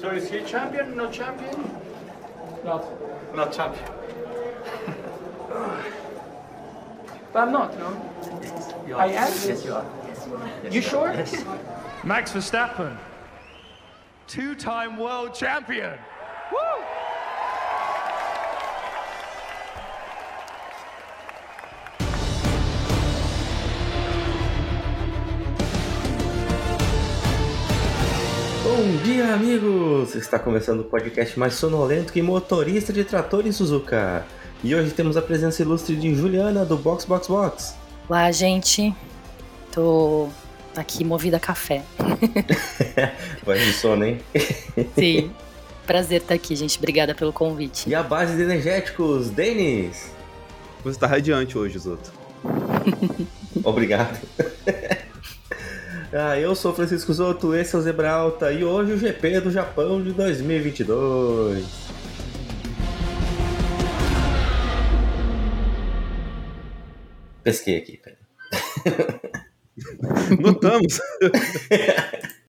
So is he champion, no champion? Not. Not champion. But I'm not, no? You I am? Yes, you are. You sure? Yes. Max Verstappen, two time world champion. Woo! Bom dia, amigos! Está começando o podcast mais sonolento que motorista de trator em Suzuka. E hoje temos a presença ilustre de Juliana do Box Box Box. Olá, gente. Tô aqui movida a café. Voz de sono, hein? Sim. Prazer estar aqui, gente. Obrigada pelo convite. E a base de energéticos, Denis. Você tá radiante hoje, Zoto. Obrigado. Ah, eu sou Francisco Zoto, esse é o Zebra Alta e hoje o GP do Japão de 2022. Pesquei aqui, pera. Notamos.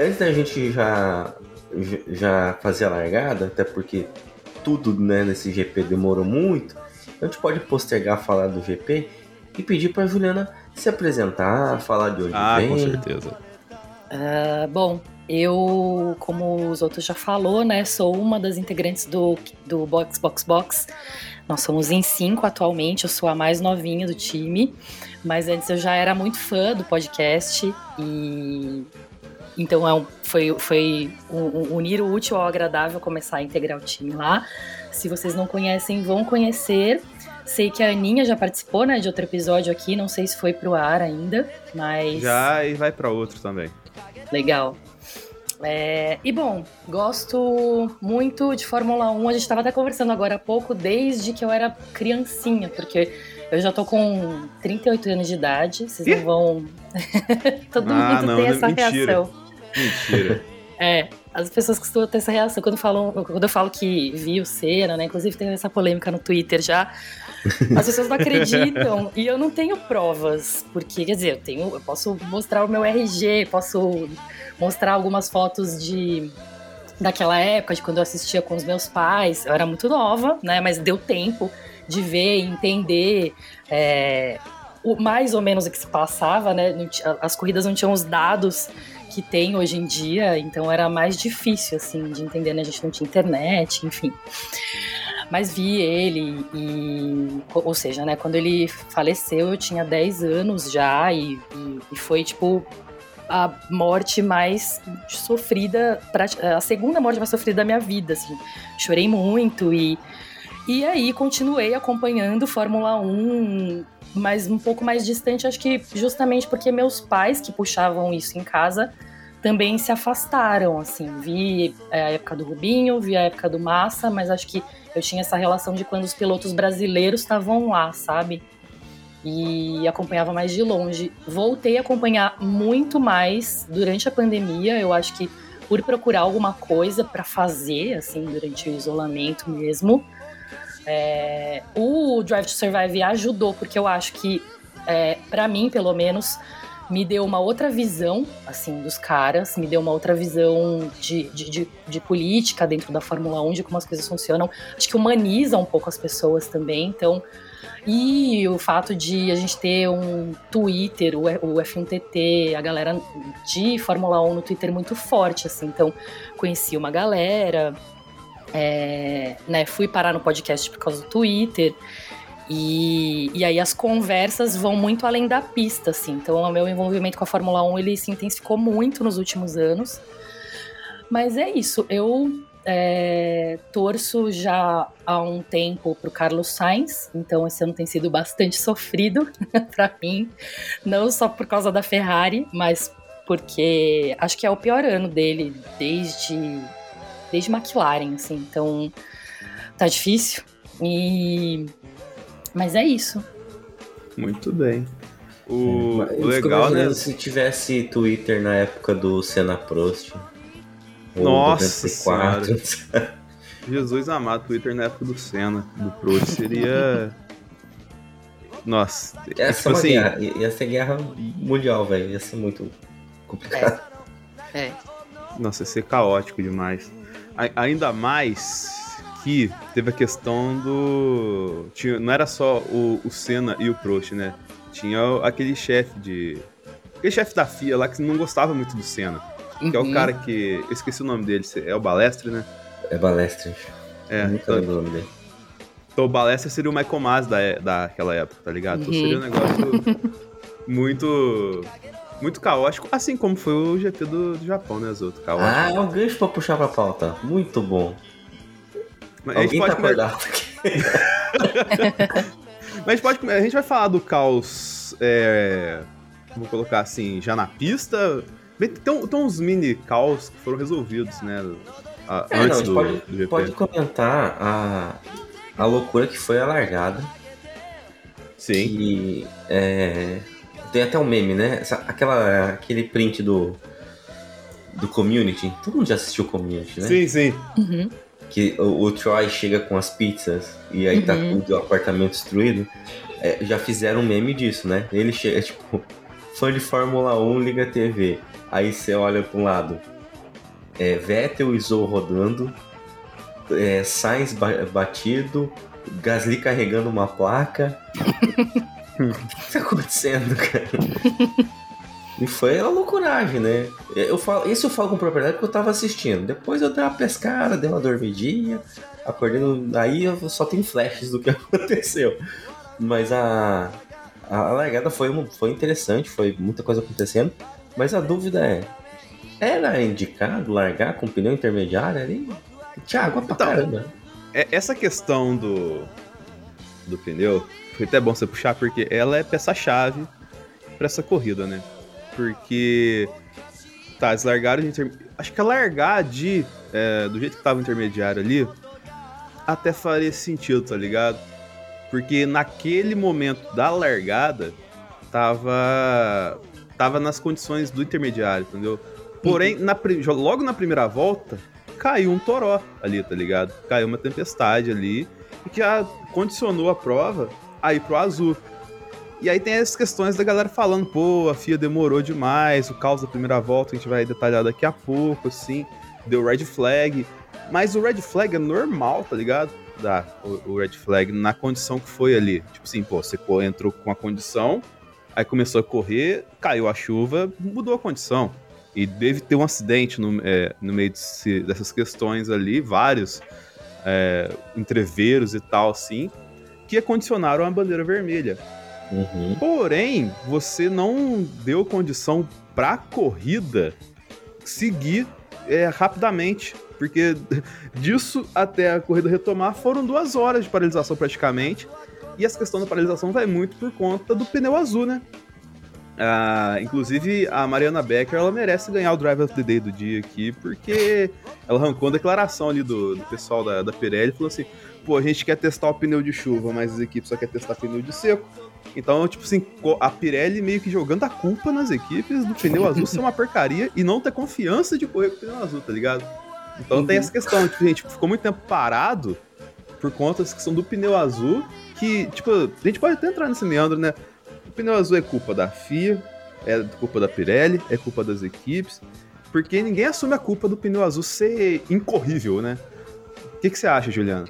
Antes da gente já, já fazer a largada, até porque tudo né, nesse GP demorou muito, a gente pode postergar falar do GP e pedir para Juliana se apresentar, falar de onde Ah, vem. com certeza. Ah, bom, eu, como os outros já falou, né, sou uma das integrantes do, do Box Box Box. Nós somos em cinco atualmente, eu sou a mais novinha do time, mas antes eu já era muito fã do podcast e então é um- foi, foi um- um- unir o útil ao agradável começar a integrar o time lá. Se vocês não conhecem, vão conhecer. Sei que a Aninha já participou, né, de outro episódio aqui, não sei se foi pro ar ainda, mas Já e vai pra outro também. Legal. É, e bom, gosto muito de Fórmula 1. A gente estava até conversando agora há pouco, desde que eu era criancinha, porque eu já tô com 38 anos de idade. Vocês não vão. Todo Ah, mundo não, tem não, essa mentira. reação. Mentira. É, as pessoas costumam ter essa reação quando, falam, quando eu falo que vi o Senna, né? Inclusive tem essa polêmica no Twitter já. As pessoas não acreditam e eu não tenho provas, porque, quer dizer, eu, tenho, eu posso mostrar o meu RG, posso mostrar algumas fotos de daquela época, de quando eu assistia com os meus pais. Eu era muito nova, né? Mas deu tempo de ver, entender é, o, mais ou menos o que se passava, né? As corridas não tinham os dados que tem hoje em dia, então era mais difícil, assim, de entender, né? A gente não tinha internet, enfim. Mas vi ele e, ou seja, né, quando ele faleceu eu tinha 10 anos já e, e- e foi, tipo, a morte mais sofrida, a segunda morte mais sofrida da minha vida, assim. Chorei muito e, e aí continuei acompanhando Fórmula 1, mas um pouco mais distante, acho que justamente porque meus pais que puxavam isso em casa também se afastaram, assim. Vi é, a época do Rubinho, vi a época do Massa, mas acho que eu tinha essa relação de quando os pilotos brasileiros estavam lá, sabe? E acompanhava mais de longe. Voltei a acompanhar muito mais durante a pandemia. Eu acho que por procurar alguma coisa para fazer, assim, durante o isolamento mesmo. É, o Drive to Survive ajudou, porque eu acho que, é, para mim, pelo menos, me deu uma outra visão, assim, dos caras, me deu uma outra visão de, de, de, de política dentro da Fórmula 1, de como as coisas funcionam. Acho que humaniza um pouco as pessoas também, então... E o fato de a gente ter um Twitter, o o F1TT, a galera de Fórmula 1 no Twitter muito forte, assim, então conheci uma galera, é, né, fui parar no podcast por causa do Twitter, e, e aí as conversas vão muito além da pista, assim. Então o meu envolvimento com a Fórmula 1 ele se intensificou muito nos últimos anos. Mas é isso, eu é, torço já há um tempo pro Carlos Sainz, então esse ano tem sido bastante sofrido para mim, não só por causa da Ferrari, mas porque acho que é o pior ano dele desde desde McLaren, assim. Então tá difícil. E mas é isso. Muito bem. O, eu fico legal, né? se tivesse Twitter na época do Senna Prost. Nossa 94. Jesus amado, Twitter na época do Senna, do Prost, seria. Nossa, Essa tipo é uma assim, guerra. Ia ser guerra mundial, velho. Ia ser muito complicado. É. Nossa, ia ser caótico demais. A- ainda mais que teve a questão do. Tinha, não era só o, o Senna e o Prost, né? Tinha aquele chefe de. Aquele chefe da FIA lá que não gostava muito do Senna. Que é o Uhum. cara que. Eu esqueci o nome dele, é o Balestre, né? É Balestre. É, Nunca então, lembro o nome dele. então o Balestre seria o Michael Mas da, daquela época, tá ligado? Então Uhum. seria um negócio muito. Muito caótico, assim como foi o GP do, do Japão, né, Zoto? Caótico. Ah, é um gancho pra puxar pra pauta. Muito bom. Mas a gente Alguém tá acordado. Mas pode. A gente vai falar do caos. É, vou colocar assim, já na pista. Tem, tem uns mini caos que foram resolvidos, né? a- É, não, a antes gente do, pode, do GP. pode comentar a, a loucura que foi a largada. Sim. Que é, tem até um meme, né? Essa- aquela, aquele print do, do community. Todo mundo já assistiu o community, né? Sim, sim. Uhum. Que o, o Troy chega com as pizzas e aí tá Uhum. tudo o apartamento destruído. É, já fizeram um meme disso, né? Ele chega, tipo, fã de Fórmula 1 liga TV. Aí você olha pra um lado. É, Vettel e Zou rodando. É, Sainz ba- batido. Gasly carregando uma placa. o que tá acontecendo, cara? E foi a loucuragem, né? Eu falo, isso eu falo com propriedade porque eu tava assistindo. Depois eu dei uma pescada, dei uma dormidinha, acordei. no- Aí eu só tenho flashes do que aconteceu. Mas a, a largada foi, foi interessante, foi muita coisa acontecendo. Mas a dúvida é: era indicado largar com pneu intermediário ali? Água pra Então, caramba. É, essa questão do, do pneu, foi até bom você puxar, porque ela é peça-chave pra essa corrida, né? Porque. Tá, eles largaram de inter... Acho que a largar de. é, do jeito que tava o intermediário ali, até faria sentido, tá ligado? Porque naquele momento da largada, tava. Tava nas condições do intermediário, entendeu? Porém, na pri- logo na primeira volta, caiu um toró ali, tá ligado? Caiu uma tempestade ali e que já condicionou a prova a ir pro azul. E aí tem as questões da galera falando, pô, a FIA demorou demais, o caos da primeira volta, a gente vai detalhar daqui a pouco, assim, deu red flag. Mas o red flag é normal, tá ligado? Dá, o, o red flag na condição que foi ali. Tipo assim, pô, você entrou com a condição, aí começou a correr, caiu a chuva, mudou a condição. E deve ter um acidente no, é, no meio desse- dessas questões ali, vários é, entreveros e tal, assim, que condicionaram a bandeira vermelha. Uhum. Porém, você não deu condição pra corrida seguir é, rapidamente. Porque disso até a corrida retomar foram duas horas de paralisação praticamente. E essa questão da paralisação vai muito por conta do pneu azul, né? Ah, inclusive, a Mariana Becker ela merece ganhar o Drive of the Day do dia aqui, porque ela arrancou uma declaração ali do, do pessoal da, da Pirelli e falou assim: pô, a gente quer testar o pneu de chuva, mas as equipes só querem testar pneu de seco. Então, tipo assim, a Pirelli meio que jogando a culpa nas equipes do pneu azul ser uma porcaria e não ter confiança de correr com o pneu azul, tá ligado? Então tem essa questão, tipo, gente, ficou muito tempo parado por conta da questão do pneu azul, que, tipo, a gente pode até entrar nesse meandro, né? O pneu azul é culpa da FIA, é culpa da Pirelli, é culpa das equipes, porque ninguém assume a culpa do pneu azul ser incorrível, né? O que, que você acha, Juliana?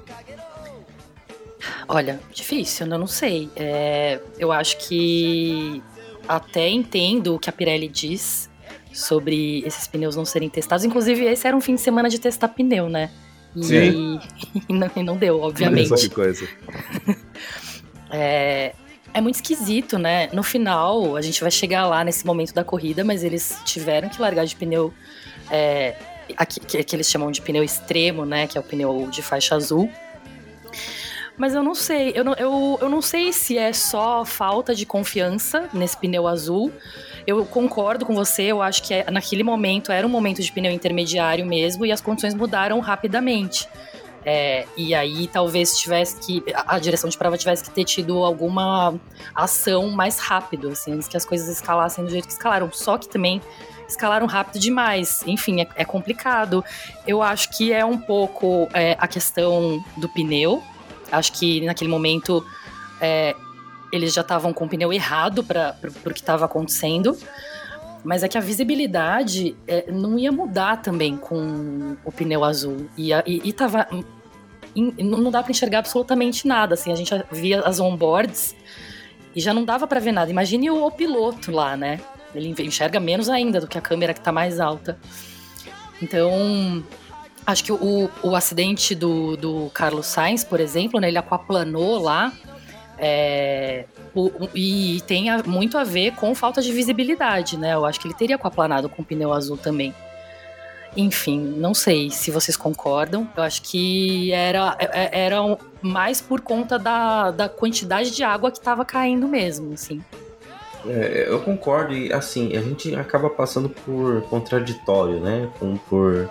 Olha, difícil, eu não sei. É, eu acho que até entendo o que a Pirelli diz sobre esses pneus não serem testados. Inclusive, esse era um fim de semana de testar pneu, né? E, Sim. e não, e não deu, obviamente. que coisa. É, é muito esquisito, né? No final, a gente vai chegar lá nesse momento da corrida, mas eles tiveram que largar de pneu. É, que, que eles chamam de pneu extremo, né? Que é o pneu de faixa azul. Mas eu não sei, eu não, eu, eu não sei se é só falta de confiança nesse pneu azul. Eu concordo com você, eu acho que é- naquele momento era um momento de pneu intermediário mesmo e as condições mudaram rapidamente. É, e aí talvez tivesse que. A direção de prova tivesse que ter tido alguma ação mais rápido, assim, antes que as coisas escalassem do jeito que escalaram. Só que também escalaram rápido demais. Enfim, é, é complicado. Eu acho que é um pouco é, a questão do pneu. Acho que naquele momento é, eles já estavam com o pneu errado para o que estava acontecendo. Mas é que a visibilidade é, não ia mudar também com o pneu azul. E, e, e tava. não dá para enxergar absolutamente nada. Assim, a gente via as onboards e já não dava para ver nada. Imagine o, o, piloto lá, né? Ele enxerga menos ainda do que a câmera que tá mais alta. Então, acho que o, o acidente do, do Carlos Sainz, por exemplo, né, ele aquaplanou lá. É, o, e tem a, muito a ver com falta de visibilidade, né? Eu acho que ele teria aquaplanado com o pneu azul também. Enfim, não sei se vocês concordam. Eu acho que era, é, é, era mais por conta da, da quantidade de água que estava caindo mesmo, assim. É, eu concordo e assim, a gente acaba passando por contraditório, né? Com, por,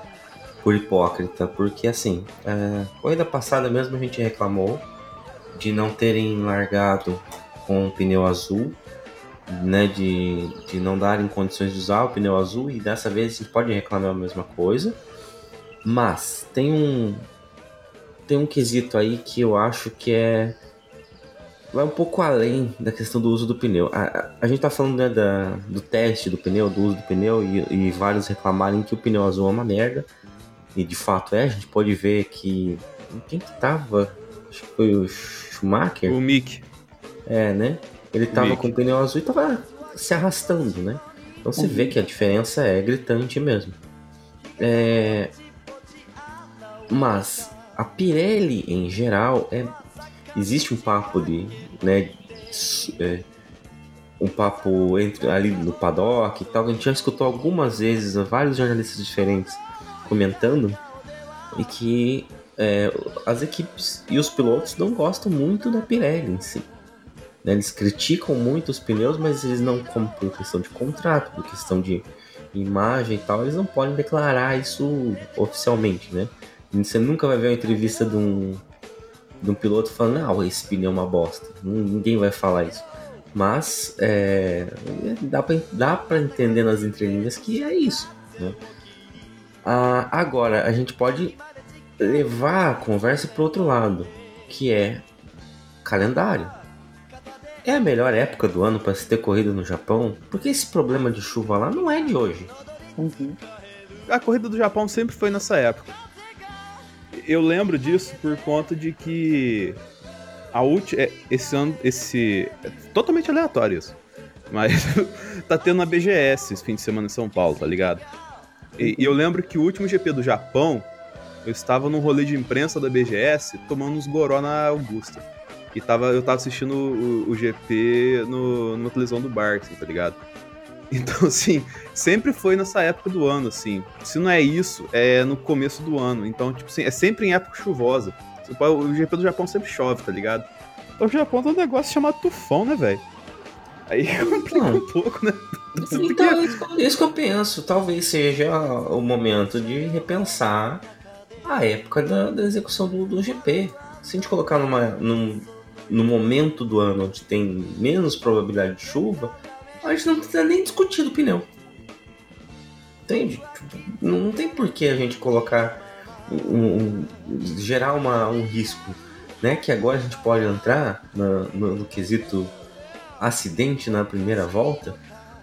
por hipócrita, porque assim, é, corrida passada mesmo a gente reclamou de não terem largado com o pneu azul, né? De, de não darem condições de usar o pneu azul, e dessa vez a gente pode reclamar a mesma coisa. Mas tem um. Tem um quesito aí que eu acho que é vai um pouco além da questão do uso do pneu. A, a, gente tá falando né, da, do teste do pneu, do uso do pneu, e, e, vários reclamarem que o pneu azul é uma merda. E de fato é, a gente pode ver que. Quem que tava? Acho que foi o Schumacher. O Mick. É, né? Ele tava Mick. com o pneu azul e tava se arrastando, né? Então você uhum. vê que a diferença é gritante mesmo. É... Mas a Pirelli em geral é existe um papo de, né, é, um papo entre ali no paddock e tal. A gente já escutou algumas vezes vários jornalistas diferentes comentando e que é, as equipes e os pilotos não gostam muito da Pirelli em si. Né? Eles criticam muito os pneus, mas eles não, como por questão de contrato, por questão de imagem e tal, eles não podem declarar isso oficialmente, né? Você nunca vai ver uma entrevista de um de um piloto falando, não, esse pneu é uma bosta. Ninguém vai falar isso. Mas é, dá, pra entender nas entrelinhas que é isso. Né? Ah, agora, a gente pode levar a conversa para outro lado, que é calendário. É a melhor época do ano para se ter corrida no Japão, porque esse problema de chuva lá não é de hoje. Uhum. A corrida do Japão sempre foi nessa época eu lembro disso por conta de que a última. É, esse ano. Esse. É totalmente aleatório isso. Mas tá tendo a BGS esse fim de semana em São Paulo, tá ligado? E, e, eu lembro que o último GP do Japão, eu estava num rolê de imprensa da BGS tomando uns goró na Augusta. E tava, eu tava assistindo o, o GP no, numa televisão do bar, assim, tá ligado? Então, assim, sempre foi nessa época do ano, assim. Se não é isso, é no começo do ano. Então, tipo assim, é sempre em época chuvosa. O GP do Japão sempre chove, tá ligado? O Japão tem um negócio chamado tufão, né, velho? Aí complica um pouco, né? Então, isso, isso que eu penso. Talvez seja o momento de repensar a época da, da execução do, do, GP. Se a gente colocar numa, num, no momento do ano onde tem menos probabilidade de chuva, a gente não precisa nem discutir do pneu. Entende? Não tem por que a gente colocar um, um, gerar uma, um risco, né? Que agora a gente pode entrar no, no, no quesito acidente na primeira volta,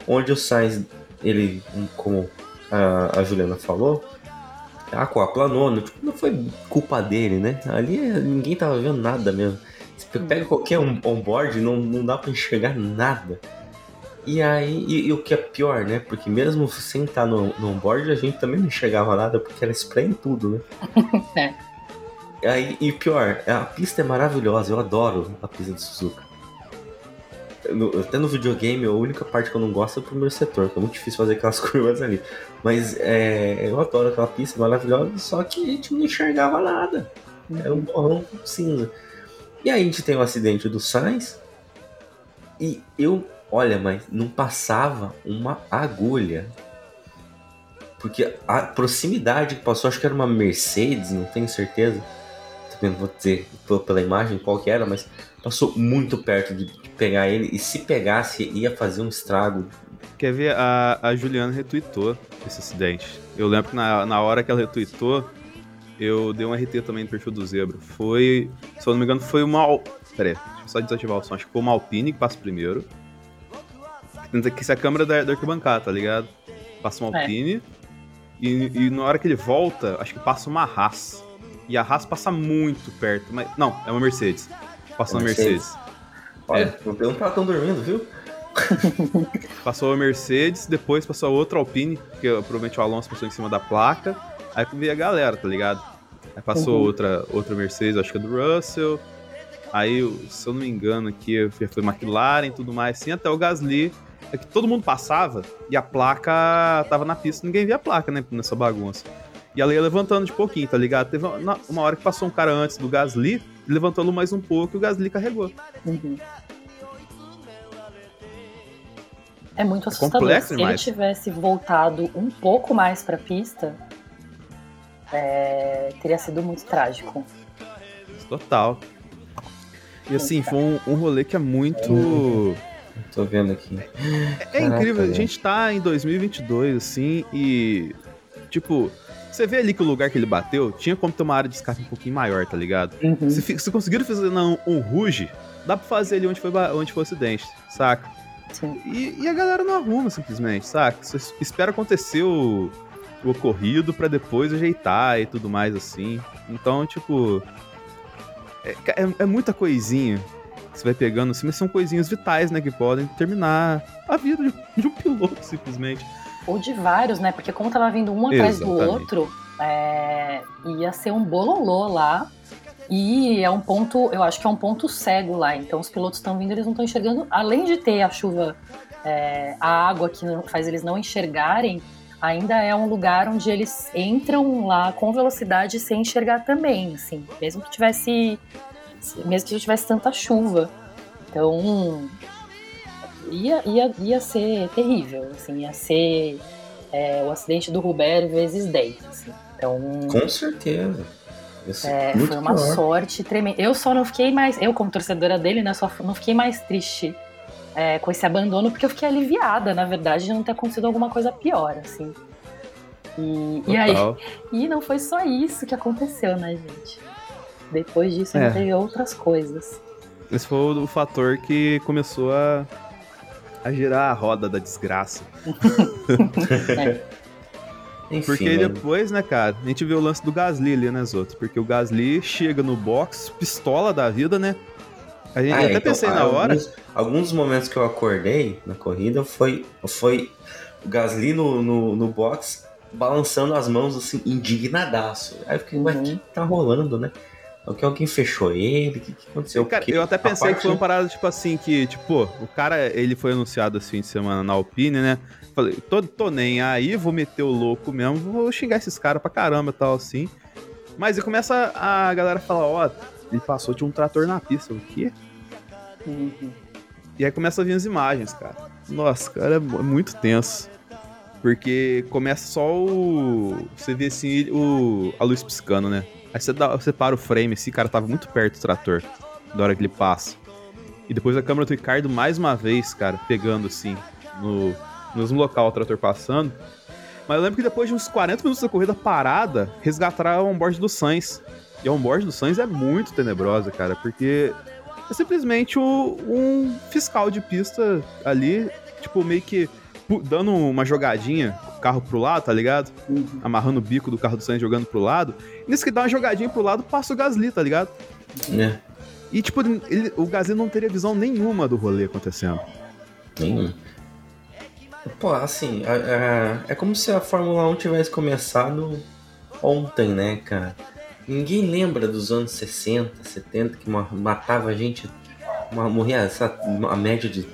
onde o Sainz, ele, como a, a Juliana falou, aquaplanou, não, tipo, não foi culpa dele, né? Ali ninguém tava vendo nada mesmo. Você pega qualquer um onboard, não, não dá para enxergar nada. E aí, e, e, o que é pior, né? Porque mesmo sem estar no, no onboard, a gente também não enxergava nada porque era spray em tudo, né? é. Aí, e pior, a pista é maravilhosa, eu adoro a pista de Suzuka. No, até no videogame, a única parte que eu não gosto é o primeiro setor, que é muito difícil fazer aquelas curvas ali. Mas é, eu adoro aquela pista maravilhosa, só que a gente não enxergava nada. Era um borrão cinza. E aí a gente tem o acidente do Sainz. E eu Olha, mas não passava uma agulha. Porque a proximidade que passou, acho que era uma Mercedes, não tenho certeza. também não vou dizer pela imagem qual que era, mas passou muito perto de pegar ele. E se pegasse, ia fazer um estrago. Quer ver? A, a Juliana retweetou esse acidente. Eu lembro que na, na hora que ela retweetou, eu dei um RT também no perfil do Zebra. Foi, se eu não me engano, foi uma. Pera aí, deixa eu só desativar o som. Acho que foi uma Alpine que passa primeiro. Que isso é a câmera da, da arquibancada, tá ligado? Passa uma É. Alpine. E, e na hora que ele volta, acho que passa uma Haas. E a Haas passa muito perto. Mas, não, é uma Mercedes. Passa É uma Mercedes. Mercedes. Olha, não tem um tão dormindo, viu? Passou a Mercedes, depois passou a outra Alpine, que provavelmente o Alonso passou em cima da placa. Aí veio a galera, tá ligado? Aí passou Uhum. outra, outra Mercedes, acho que é do Russell. Aí, se eu não me engano, aqui foi McLaren e tudo mais, assim, até o Gasly. É que todo mundo passava e a placa tava na pista, ninguém via a placa, né, nessa bagunça. E ela ia levantando de pouquinho, tá ligado? Teve uma, uma hora que passou um cara antes do Gasly, levantou ela mais um pouco e o Gasly carregou. Uhum. É muito assustador. complexo Se ele demais. tivesse voltado um pouco mais pra pista, é, teria sido muito trágico. Total. E assim, foi um, um rolê que é muito. Tô vendo aqui. É Caraca, incrível, a gente tá em 2022, assim, e. Tipo, você vê ali que o lugar que ele bateu tinha como ter uma área de escape um pouquinho maior, tá ligado? Uhum. Se, se conseguiram fazer não, um ruge, dá pra fazer ali onde foi, onde foi o acidente, saca? Sim. E, e a galera não arruma simplesmente, saca? Você es- espera acontecer o, o ocorrido pra depois ajeitar e tudo mais assim. Então, tipo. É, é- é muita coisinha que você vai pegando assim, mas são coisinhas vitais, né? Que podem terminar a vida de, de um piloto, simplesmente. Ou de vários, né? Porque como tava vindo um atrás do Exatamente. outro, é, ia ser um bololô lá. E é um ponto, eu acho que é um ponto cego lá. Então os pilotos estão vindo, eles não estão enxergando. Além de ter a chuva, é, a água que faz eles não enxergarem, ainda é um lugar onde eles entram lá com velocidade sem enxergar também, assim. Mesmo que tivesse, mesmo que tivesse tanta chuva. Então ia, ia, ia ser terrível, assim, ia ser é, o acidente do Ruber vezes 10, assim. Então, Com certeza. É, foi uma pior. sorte tremenda. Eu só não fiquei mais, eu como torcedora dele, né, só não fiquei mais triste é, com esse abandono, porque eu fiquei aliviada, na verdade, de não ter acontecido alguma coisa pior, assim. E, e aí, e não foi só isso que aconteceu, né, gente? Depois disso, É. teve outras coisas. Esse foi o, o fator que começou a, a girar a roda da desgraça. Enfim, Porque mano. depois, né, cara, a gente vê o lance do Gasly ali nas outras. Porque o Gasly chega no box, pistola da vida, né? A gente, Ah, até então, pensei na hora. Alguns, alguns momentos que eu acordei na corrida foi, foi o Gasly no, no, no box balançando as mãos assim, indignadaço. Aí eu fiquei, ué, o Uhum. que tá rolando, né? O que alguém fechou ele? O que, que aconteceu? Cara, Porque eu até pensei que parte- foi uma parada, tipo assim, que, tipo, pô, o cara, ele foi anunciado esse fim de semana na Alpine, né? Falei, tô, tô nem aí, vou meter o louco mesmo, vou xingar esses caras pra caramba e tal, assim. Mas aí começa a galera falar, ó, ele passou de um trator na pista. O quê? Uhum. E aí começa a vir as imagens, cara. Nossa, cara, é mu- muito tenso. Porque começa só o. Você vê assim, o, a luz piscando, né? Aí você, dá, você para o frame, assim, cara, tava muito perto do trator. Da hora que ele passa. E depois a câmera do Ricardo, mais uma vez, cara, pegando assim, no, no mesmo local o trator passando. Mas eu lembro que depois de uns 40 minutos da corrida parada, resgataram o onboard do Sainz. E a onboard do Sainz é muito tenebrosa, cara, porque é simplesmente o- um fiscal de pista ali, tipo, meio que dando uma jogadinha, com o carro pro lado, tá ligado? Amarrando o bico do carro do Sainz jogando pro lado. E nesse que dá uma jogadinha pro lado, passa o Gasly, tá ligado? Né? E, tipo, ele- o Gasly não teria visão nenhuma do rolê acontecendo. Nenhum. Pô, assim, a- a- é como se a Fórmula 1 tivesse começado ontem, né, cara? Ninguém lembra dos anos 60, 70, que ma- matava a gente, morria essa, a média de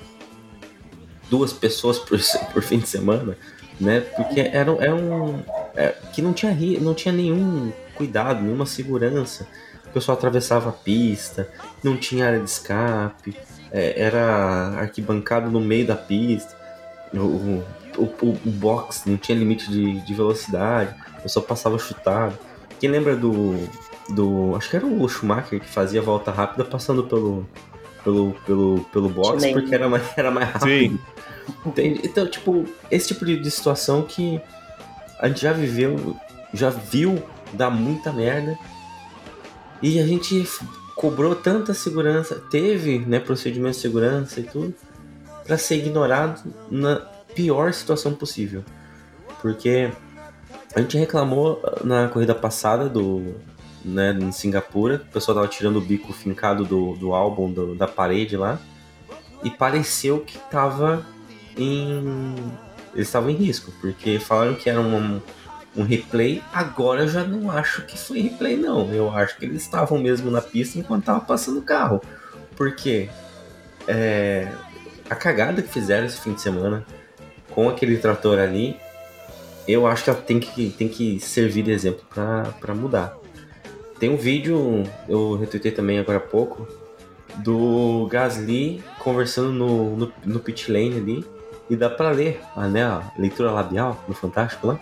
duas pessoas por, por fim de semana, né? Porque era, era um. é, que não tinha, não tinha nenhum cuidado, nenhuma segurança. O pessoal atravessava a pista, não tinha área de escape, é, era arquibancado no meio da pista. O, o, o, o box não tinha limite de, de velocidade, eu só passava chutado. Quem lembra do, do. Acho que era o Schumacher que fazia volta rápida passando pelo. Pelo, pelo, pelo box, porque era mais, era mais rápido. Entende? Então, tipo, esse tipo de, de situação que a gente já viveu, já viu dar muita merda. E a gente cobrou tanta segurança, teve né, procedimento de segurança e tudo, pra ser ignorado na pior situação possível. Porque a gente reclamou na corrida passada do. Né, em Singapura, o pessoal tava tirando o bico fincado do, do álbum do- da parede lá. E pareceu que tava em. Eles estavam em risco, porque falaram que era um, um replay. Agora eu já não acho que foi replay, não. Eu acho que eles estavam mesmo na pista enquanto tava passando o carro. Porque é, a cagada que fizeram esse fim de semana com aquele trator ali, eu acho que ela tem que, tem que servir de exemplo pra mudar. Tem um vídeo, eu retuitei também agora há pouco, do Gasly conversando no, no, no pit lane ali, e dá pra ler a, né, a leitura labial do Fantástico lá.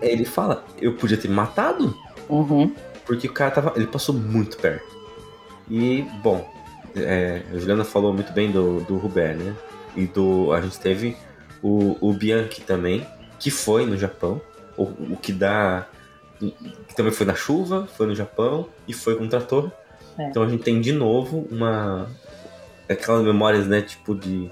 Ele fala, eu podia ter me matado, Uhum. porque o cara tava. Ele passou muito perto. E, bom, é, a Juliana falou muito bem do, do Rubert, né? E do. A gente teve o, o Bianchi também, que foi no Japão. O, o que dá. Que também foi na chuva, foi no Japão e foi com o trator. É. Então a gente tem de novo uma. Aquelas memórias, né? Tipo de.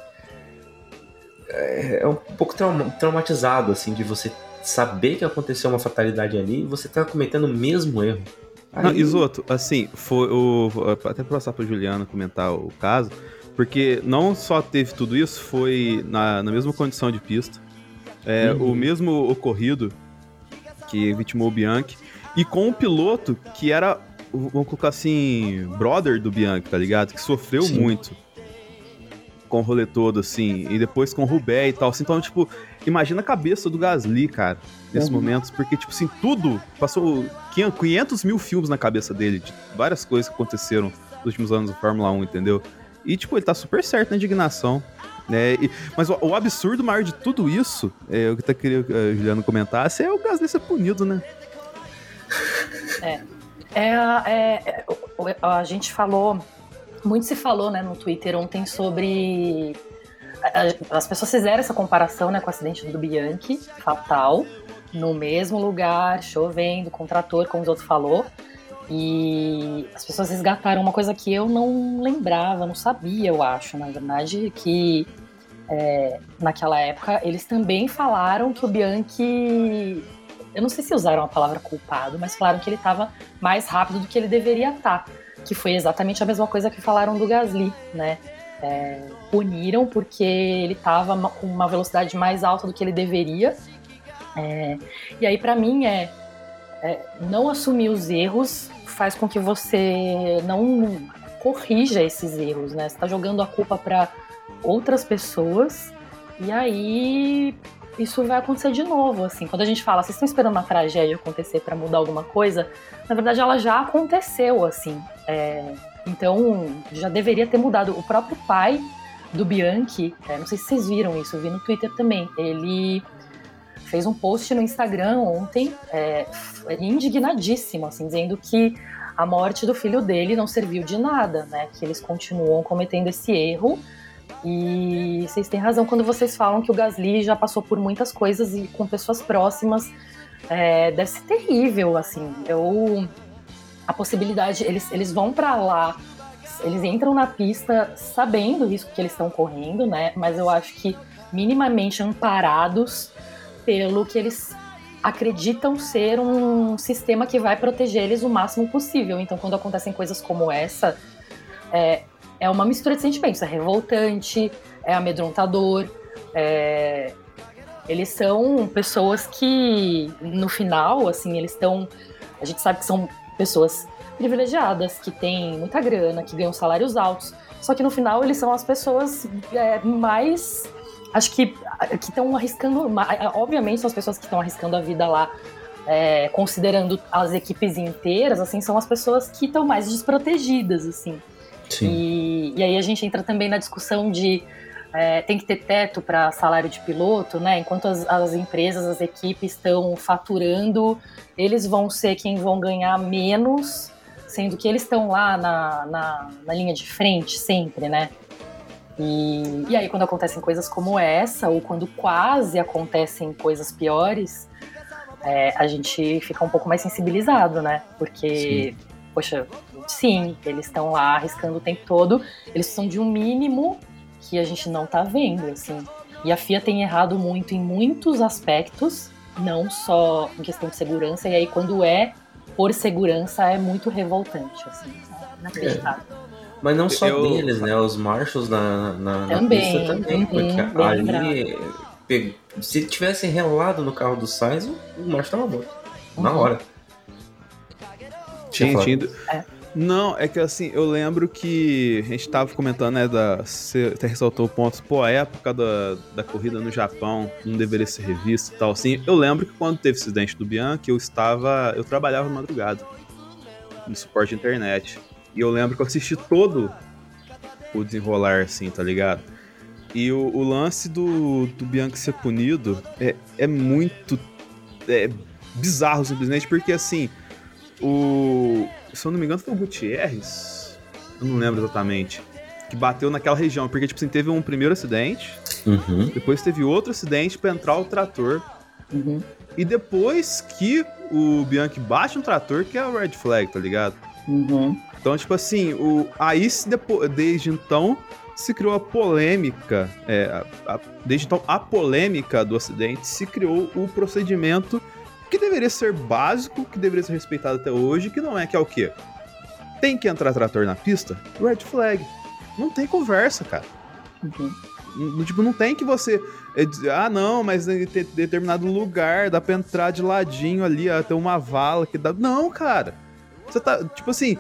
É, é um pouco trauma- traumatizado, assim, de você saber que aconteceu uma fatalidade ali e você tá cometendo o mesmo erro. Não, Aí- Isoto, assim, foi o. Até passar pra Juliana comentar o caso, porque não só teve tudo isso, foi na, na mesma condição de pista. É, Uhum. O mesmo ocorrido que vitimou o Bianchi, e com o piloto que era, vamos colocar assim, brother do Bianchi, tá ligado? Que sofreu Sim. muito com o rolê todo, assim, e depois com o Rubé e tal. assim. Então, tipo, imagina a cabeça do Gasly, cara, nesses Uhum. momentos, porque, tipo assim, tudo passou 500 500 mil filmes na cabeça dele, de várias coisas que aconteceram nos últimos anos da Fórmula 1, entendeu? E, tipo, ele tá super certo na indignação. Né? E- mas o, o absurdo maior de tudo isso, é, o que tá querendo que a Juliana comentasse, é o Gasly ser punido, né? É, é, é, o- o- a gente falou, muito se falou né, no Twitter ontem sobre. a- As pessoas fizeram essa comparação né, com o acidente do Bianchi, fatal, no mesmo lugar, chovendo, com trator, como o outro falou. E as pessoas resgataram uma coisa que eu não lembrava, não sabia, eu acho, na verdade, que é, naquela época eles também falaram que o Bianchi. Eu não sei se usaram a palavra culpado, mas falaram que ele estava mais rápido do que ele deveria estar. Que foi exatamente a mesma coisa que falaram do Gasly, né? É, puniram porque ele estava com uma velocidade mais alta do que ele deveria. É, e aí, para mim, é, é, não assumir os erros faz com que você não corrija esses erros, né? Você está jogando a culpa para outras pessoas e aí isso vai acontecer de novo, assim. Quando a gente fala, vocês estão esperando uma tragédia acontecer para mudar alguma coisa, na verdade ela já aconteceu, assim. É, então já deveria ter mudado. O próprio pai do Bianchi, é, não sei se vocês viram isso, eu vi no Twitter também. Ele fez um post no Instagram ontem, é, indignadíssimo, assim, dizendo que a morte do filho dele não serviu de nada, né? Que eles continuam cometendo esse erro. E vocês têm razão quando vocês falam que o Gasly já passou por muitas coisas e com pessoas próximas é, deve ser terrível, assim. Eu a possibilidade eles eles vão para lá, eles entram na pista sabendo o risco que eles estão correndo, né? Mas eu acho que minimamente amparados pelo que eles acreditam ser um sistema que vai proteger eles o máximo possível. Então, quando acontecem coisas como essa, é, é uma mistura de sentimentos. É revoltante, é amedrontador. é- Eles são pessoas que, no final, assim, eles estão. A gente sabe que são pessoas privilegiadas, que têm muita grana, que ganham salários altos. Só que no final eles são as pessoas é, mais. Acho que que estão arriscando. Obviamente são as pessoas que estão arriscando a vida lá. é, considerando as equipes inteiras, assim, são as pessoas que estão mais desprotegidas, assim. Sim. E, e aí a gente entra também na discussão de é, tem que ter teto para salário de piloto, né? Enquanto as, as, empresas, as equipes estão faturando, eles vão ser quem vão ganhar menos, sendo que eles estão lá na, na, na, linha de frente sempre, né? E, e aí, quando acontecem coisas como essa, ou quando quase acontecem coisas piores, é, a gente fica um pouco mais sensibilizado, né? Porque, sim. poxa, sim, eles estão lá arriscando o tempo todo, eles são de um mínimo que a gente não tá vendo, assim. E a FIA tem errado muito em muitos aspectos, não só em questão de segurança, e aí quando é por segurança é muito revoltante, assim, inacreditável. É. Mas não só eu... deles, né? Os marshals na, na, também, na também, uhum, porque ali pegou, se tivesse relado no carro do Sainz, o marshal tava morto. Uhum. Na hora. Tinha, tinha. É. Não, é que assim, eu lembro que a gente tava comentando, né, da. Você até ressaltou o ponto, pô, a época da, da corrida no Japão não deveria ser revista e tal, assim. Eu lembro que quando teve o acidente do Bianchi, eu estava. Eu trabalhava madrugada no suporte de internet. E eu lembro que eu assisti todo o desenrolar, assim, tá ligado? E o, o lance do, do Bianchi ser punido é, é muito. É bizarro, simplesmente, porque assim. O, se eu não me engano, foi o Gutierrez. Eu não lembro exatamente. Que bateu naquela região. Porque, tipo assim, teve um primeiro acidente. Uhum. Depois teve outro acidente para entrar o trator. Uhum. E depois que o Bianchi bate no trator, que é o red flag, tá ligado? Uhum. Então, tipo assim, o, aí depois, desde então se criou a polêmica. É, a, a, desde então, a polêmica do acidente se criou o procedimento que deveria ser básico, que deveria ser respeitado até hoje, que não é, que é o quê? Tem que entrar trator na pista? Red flag. Não tem conversa, cara. Uhum. Tipo, não tem que você. É, ah, não, mas em determinado lugar dá pra entrar de ladinho ali, ó, tem uma vala que dá. Não, cara. Você tá. Tipo assim,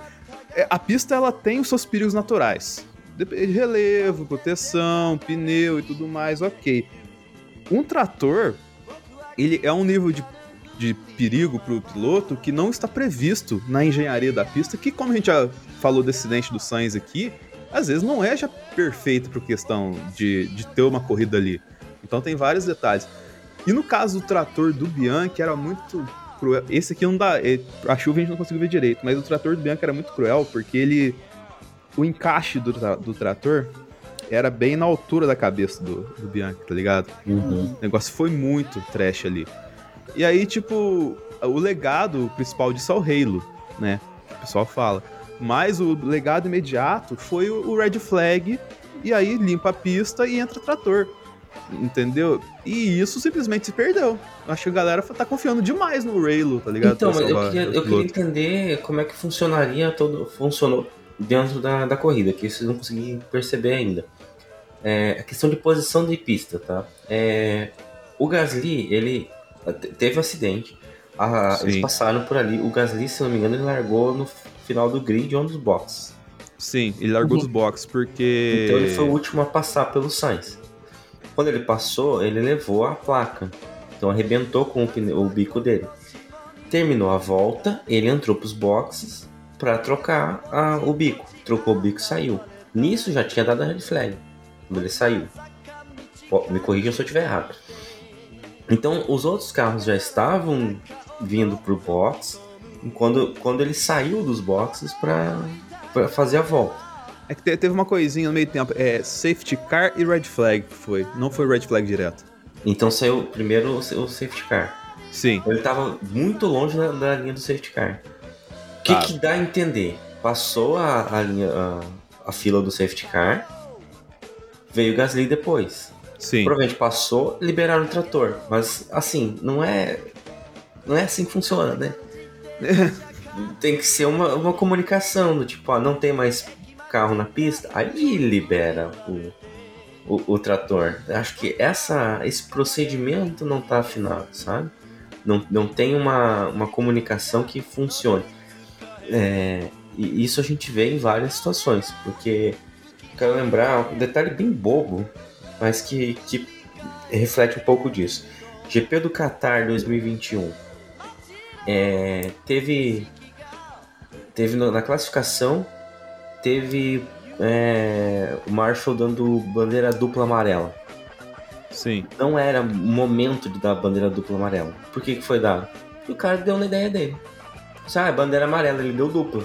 a pista ela tem os seus perigos naturais. Relevo, proteção, pneu e tudo mais, ok. Um trator, ele é um nível de de perigo para o piloto que não está previsto na engenharia da pista, que como a gente já falou desse acidente do Sainz aqui, às vezes não é já perfeito para questão de, de ter uma corrida ali. Então tem vários detalhes. E no caso do trator do Bianchi era muito cruel. Esse aqui não dá. É, a chuva a gente não conseguiu ver direito, mas o trator do Bianchi era muito cruel porque ele. O encaixe do, do trator era bem na altura da cabeça do, do Bianchi, tá ligado? Uhum. O negócio foi muito trash ali. E aí, tipo, o legado principal disso é o Halo, né? O pessoal fala. Mas o legado imediato foi o Red Flag, e aí limpa a pista e entra o trator. Entendeu? E isso simplesmente se perdeu. Acho que a galera tá confiando demais no Raylo, tá ligado? Então, eu queria, eu queria, entender como é que funcionaria todo. Funcionou dentro da, da corrida, que vocês não conseguiram perceber ainda. É, a questão de posição de pista, tá? É, o Gasly, ele Teve um acidente. eles passaram por ali. O Gasly, se não me engano, ele largou no final do grid um dos boxes. Sim, ele largou uhum. dos boxes porque. Então ele foi o último a passar pelo Sainz. Quando ele passou, ele levou a placa. Então arrebentou com o, pneu, o bico dele. Terminou a volta, ele entrou para os boxes para trocar a, o bico. Trocou o bico e saiu. Nisso já tinha dado a red flag. Quando ele saiu. Me corrija se eu estiver errado. Então, os outros carros já estavam vindo pro box quando, quando ele saiu dos boxes para fazer a volta. É que teve uma coisinha no meio tempo, é safety car e red flag que foi, não foi red flag direto. Então saiu primeiro o, safety car. Sim. Ele estava muito longe da, da, linha do safety car. O que, ah. que dá a entender? Passou a, a, linha, a, a fila do safety car, veio o Gasly depois. Sim. Provavelmente passou, liberaram o trator. Mas, assim, não é. Não é assim que funciona, né? tem que ser uma, uma comunicação do tipo, ó, não tem mais carro na pista, aí libera o, o, o trator. Acho que essa, esse procedimento não está afinado, sabe? Não, não tem uma, uma comunicação que funcione. É, e isso a gente vê em várias situações, porque quero lembrar um detalhe bem bobo mas que, que reflete um pouco disso. GP do Qatar 2021 é, teve teve na classificação teve é, o Marshall dando bandeira dupla amarela. Sim. Não era momento de dar bandeira dupla amarela. Por que, que foi dado? Porque o cara deu na ideia dele. Ah, bandeira amarela, ele deu dupla.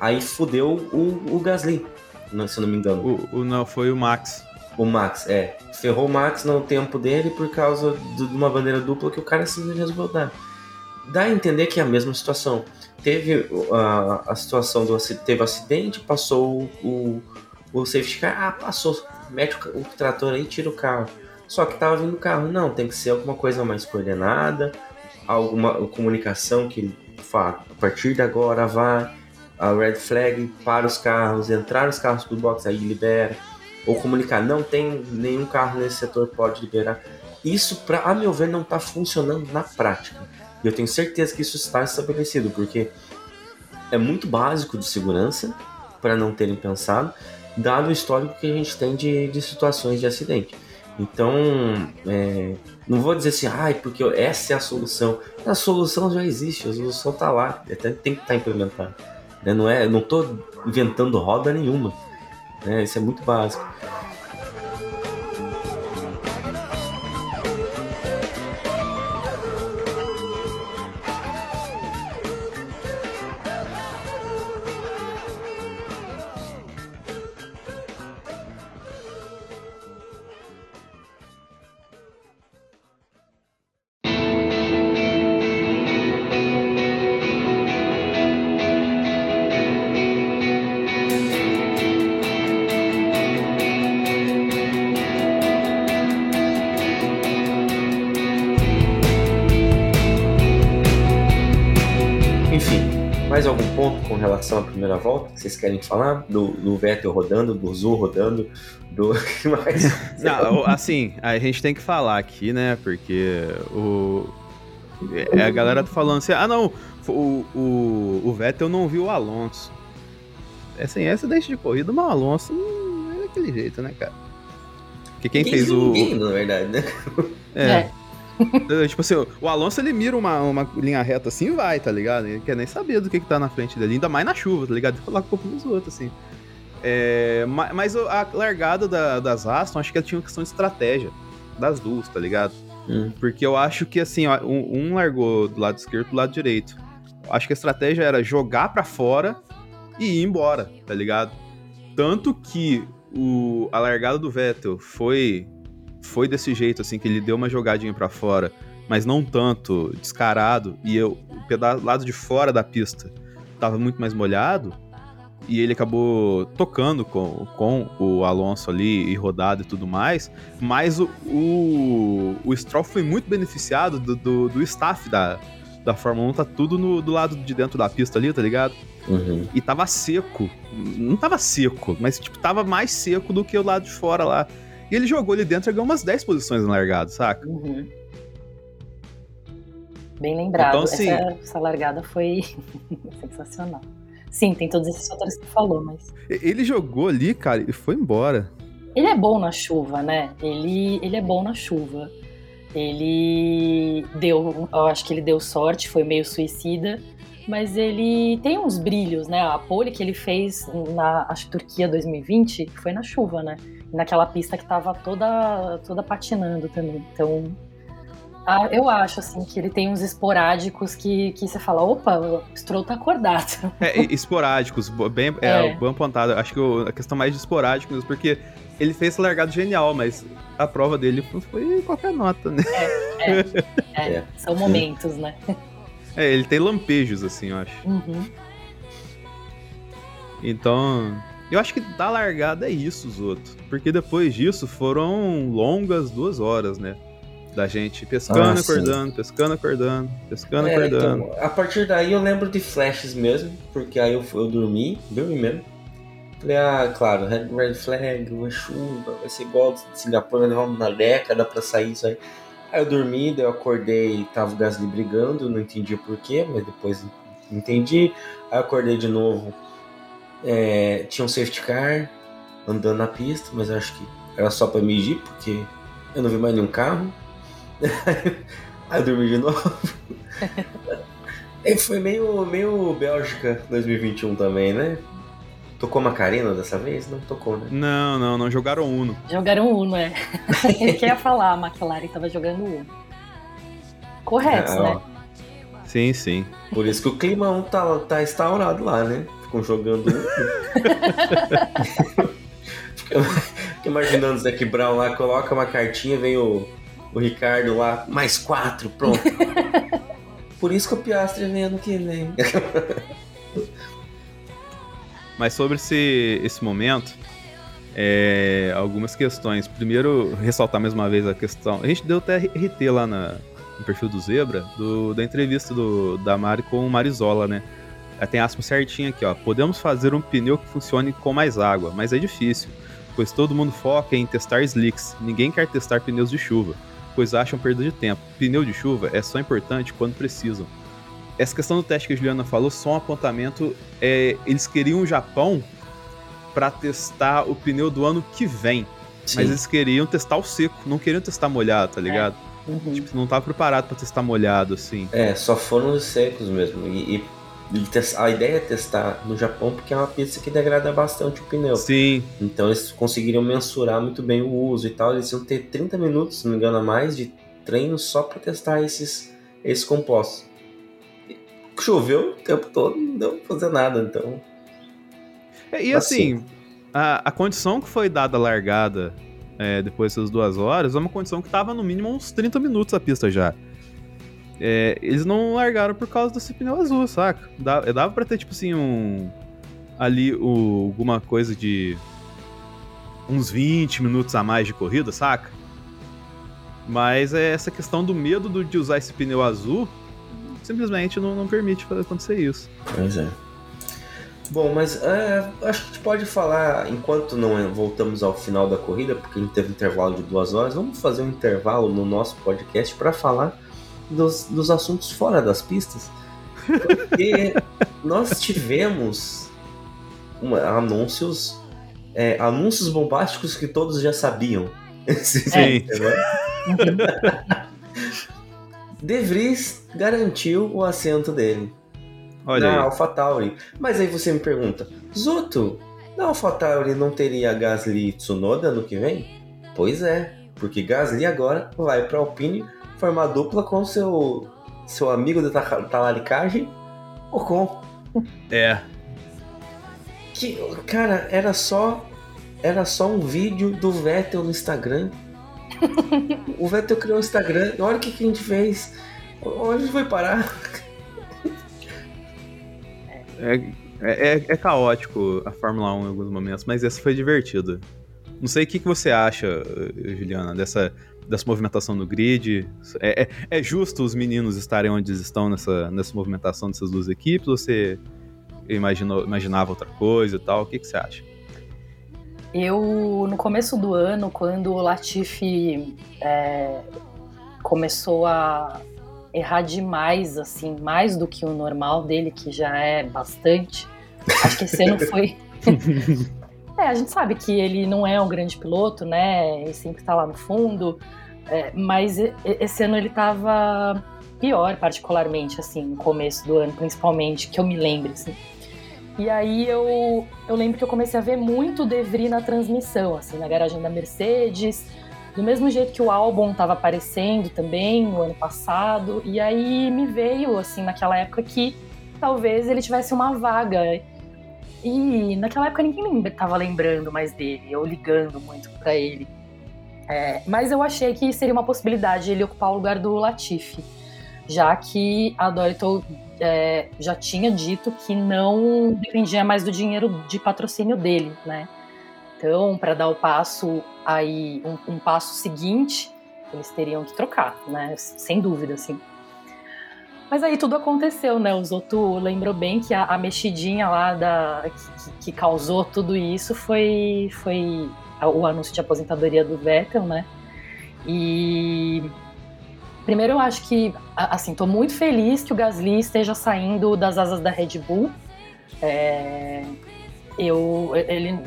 Aí fudeu o, o Gasly, não- se eu não me engano. O, o- não, foi o Max. O Max, é. Ferrou o Max no tempo dele por causa de uma bandeira dupla que o cara simplesmente resolveu dar. Dá a entender que é a mesma situação. Teve a, a situação do teve acidente, passou o, o safety car, ah, passou, mete o, o trator aí, tira o carro. Só que tava vindo o carro, não, tem que ser alguma coisa mais coordenada, alguma comunicação que a partir de agora vai, a red flag para os carros, entrar os carros pro box, aí libera ou comunicar, não tem nenhum carro nesse setor pode liberar. Isso, pra, a meu ver, não está funcionando na prática. E eu tenho certeza que isso está estabelecido, porque é muito básico de segurança para não terem pensado, dado o histórico que a gente tem de, de situações de acidente. Então, é, não vou dizer assim, ai, porque essa é a solução. A solução já existe, a solução está lá, até tem que estar implementada. né? Não é, não estou inventando roda nenhuma. né? Isso é muito básico. Relação à primeira volta que vocês querem falar? Do, do Vettel rodando, do Zu rodando, do que mais? Não, assim, a gente tem que falar aqui, né? Porque o. É a galera tá falando assim, ah não, o, o, o Vettel não viu o Alonso. Assim, essa deixa de corrida, mas o Alonso hum, é daquele jeito, né, cara? Porque quem Ninguém fez o. Ninguém, na verdade, né? É. É. É, Tipo assim, o Alonso ele mira uma, uma linha reta assim e vai, tá ligado? Ele quer nem saber do que, que tá na frente dele, ainda mais na chuva, tá ligado? Ele coloca o culpa nos outros, assim. É, ma- mas o- a largada da- das Aston, acho que ela tinha uma questão de estratégia das duas, tá ligado? Hum. Porque eu acho que assim, ó, um, um largou do lado esquerdo do lado direito. Acho que a estratégia era jogar pra fora e ir embora, tá ligado? Tanto que o, a largada do Vettel foi foi desse jeito, assim, que ele deu uma jogadinha pra fora, mas não tanto descarado, e eu, o lado de fora da pista tava muito mais molhado, e ele acabou tocando com, com o Alonso ali e rodado e tudo mais, mas o, o, o Stroll foi muito beneficiado do, do, do staff da, da Fórmula 1, tá tudo no, do lado de dentro da pista ali, tá ligado? Uhum. E tava seco. Não tava seco, mas tipo, tava mais seco do que o lado de fora lá. E ele jogou ali dentro e ganhou umas 10 posições no largado, saca? Uhum. Bem lembrado. Então, assim- essa, essa largada foi sensacional. Sim, tem todos esses fatores que você falou, mas. Ele jogou ali, cara, e foi embora. Ele é bom na chuva, né? Ele, ele é bom na chuva. Ele deu, eu acho que ele deu sorte, foi meio suicida, mas ele tem uns brilhos, né? A pole que ele fez na acho, Turquia 2020 foi na chuva, né? Naquela pista que tava toda, toda patinando também. Então, ah, eu acho assim que ele tem uns esporádicos que, que você fala, opa, o Stroll tá acordado. É, esporádicos, bem, é, É. bem apontado. Acho que o- a questão mais de esporádicos, porque ele fez largado genial, mas a prova dele foi- foi qualquer nota, né? É, É. São momentos, né? É, ele tem lampejos, assim, eu acho. Uhum. Então, eu acho que da largada é isso, os outros. Porque depois disso foram longas duas horas, né? Da gente pescando, Ah, sim. acordando, pescando, acordando, pescando, É, acordando. então, a partir daí eu lembro de flashes mesmo, porque aí eu, eu dormi, dormi mesmo. Falei, ah, claro, red, flag, uma chuva, vai ser igual de Singapura, vai levar uma década pra sair isso aí. Aí eu dormi, daí eu acordei, tava o Gasly brigando, não entendi porquê, mas depois entendi. Aí eu acordei de novo, é, tinha um safety car andando na pista, mas eu acho que era só pra medir, porque eu não vi mais nenhum carro. Aí eu dormi de novo. E foi meio, meio Bélgica 2021 também, né? Tocou Macarena dessa vez? Não tocou, né? Não, não, não jogaram Uno. Jogaram Uno, é. Ele quer falar, a McLaren tava jogando Uno. Correto, Ah, né? Sim, sim. Por isso que o climão tá, tá instaurado lá, né? Ficam jogando. Fica fica imaginando o Zac Brown lá, coloca uma cartinha, vem o, o Ricardo lá, mais quatro, pronto. Por isso que o Piastri vem ano que vem. Mas sobre esse, esse momento, é, algumas questões. Primeiro, ressaltar mais uma vez a questão. A gente deu até RT lá na- no perfil do Zebra, do- da entrevista do, da Mari com o Marizola, né? Ela tem aspas certinho aqui, ó. Podemos fazer um pneu que funcione com mais água, mas é difícil, pois todo mundo foca em testar slicks. Ninguém quer testar pneus de chuva, pois acham perda de tempo. Pneu de chuva é só importante quando precisam. Essa questão do teste que a Juliana falou, só um apontamento. É, eles queriam o Japão para testar o pneu do ano que vem. Mas eles queriam testar o seco, não queriam testar molhado, tá ligado? Uhum. Tipo, não tava preparado pra testar molhado, assim. É, só foram os secos mesmo. E, e- a ideia é testar no Japão porque é uma pista que degrada bastante o pneu. Sim, Então eles conseguiriam mensurar muito bem o uso e tal. Eles iam ter 30 minutos, se não me engano, a mais de treino só para testar esses, esses compostos. E Choveu o tempo todo, não deu pra fazer nada, então. É, E assim, a, a condição que foi dada a largada é, depois dessas duas horas é uma condição que tava no mínimo uns 30 minutos a pista já. É, eles não largaram por causa desse pneu azul, saca? Dava, dava pra ter, tipo assim, um. Ali o, alguma coisa de. Uns 20 minutos a mais de corrida, saca? Mas é essa questão do medo do- de usar esse pneu azul simplesmente não, não permite fazer acontecer isso. Pois é. Bom, mas é, acho que a gente pode falar, enquanto não é- voltamos ao final da corrida, porque a gente teve um intervalo de duas horas, vamos fazer um intervalo no nosso podcast para falar dos, dos assuntos fora das pistas. Porque nós tivemos uma- anúncios, é, anúncios bombásticos que todos já sabiam. Sim. De Vries garantiu o assento dele Olha na aí. AlphaTauri. Mas aí você me pergunta, Zoto, na AlphaTauri não teria Gasly e Tsunoda ano que vem? Pois é, porque Gasly agora vai para Alpine formar dupla com seu seu amigo da ta- talaricagem, Ocon. É. Que, cara, era só era só um vídeo do Vettel no Instagram. o Vettel criou o Instagram. Olha o que, que a gente fez. Onde a gente vai parar? É, é, é caótico a Fórmula 1 em alguns momentos, mas essa foi divertida. Não sei o que, que você acha, Juliana, dessa, dessa movimentação no grid. É, é, é justo os meninos estarem onde eles estão nessa, nessa movimentação dessas duas equipes? Ou você imaginou, imaginava outra coisa e tal? O que, que você acha? Eu, no começo do ano, quando o Latifi é, começou a errar demais, assim, mais do que o normal dele, que já é bastante, acho que esse ano foi. é, a gente sabe que ele não é um grande piloto, né? Ele sempre tá lá no fundo, é, mas esse ano ele tava pior, particularmente, assim, no começo do ano, principalmente, que eu me lembro, assim. E aí eu, eu lembro que eu comecei a ver muito o De Vries na transmissão, assim, na garagem da Mercedes, do mesmo jeito que o álbum estava aparecendo também no ano passado. E aí me veio, assim, naquela época que talvez ele tivesse uma vaga. E naquela época ninguém lembra, tava lembrando mais dele, ou ligando muito para ele. É, mas eu achei que seria uma possibilidade ele ocupar o lugar do Latifi, já que a Dorittle é, já tinha dito que não dependia mais do dinheiro de patrocínio dele, né? Então, para dar o passo aí, um, um passo seguinte, eles teriam que trocar, né? Sem dúvida, assim. Mas aí tudo aconteceu, né? O Zoto lembrou bem que a, a mexidinha lá da, que, que causou tudo isso foi, foi o anúncio de aposentadoria do Vettel, né? E primeiro eu acho que, assim, tô muito feliz que o Gasly esteja saindo das asas da Red Bull. É, eu, ele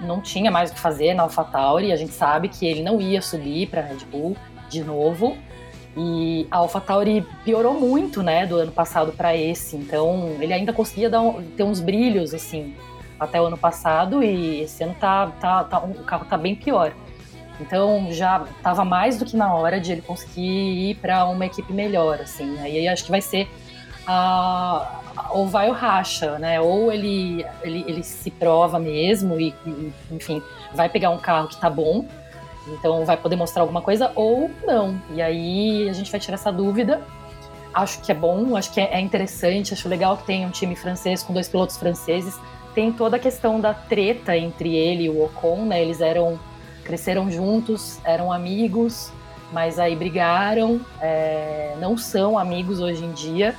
não tinha mais o que fazer na AlphaTauri, a gente sabe que ele não ia subir para Red Bull de novo. E a AlphaTauri piorou muito, né, do ano passado para esse. Então, ele ainda conseguia dar um- ter uns brilhos assim até o ano passado e esse ano tá, tá, tá- o carro tá bem pior. Então já estava mais do que na hora de ele conseguir ir para uma equipe melhor, assim. Aí acho que vai ser a, ou vai ou racha, né? Ou ele, ele, ele se prova mesmo e, e, enfim, vai pegar um carro que tá bom, então vai poder mostrar alguma coisa, ou não. E aí a gente vai tirar essa dúvida. Acho que é bom, acho que é é interessante, acho legal que tem um time francês com dois pilotos franceses. Tem toda a questão da treta entre ele e o Ocon, né? Eles eram cresceram juntos, eram amigos, mas aí brigaram, é, não são amigos hoje em dia.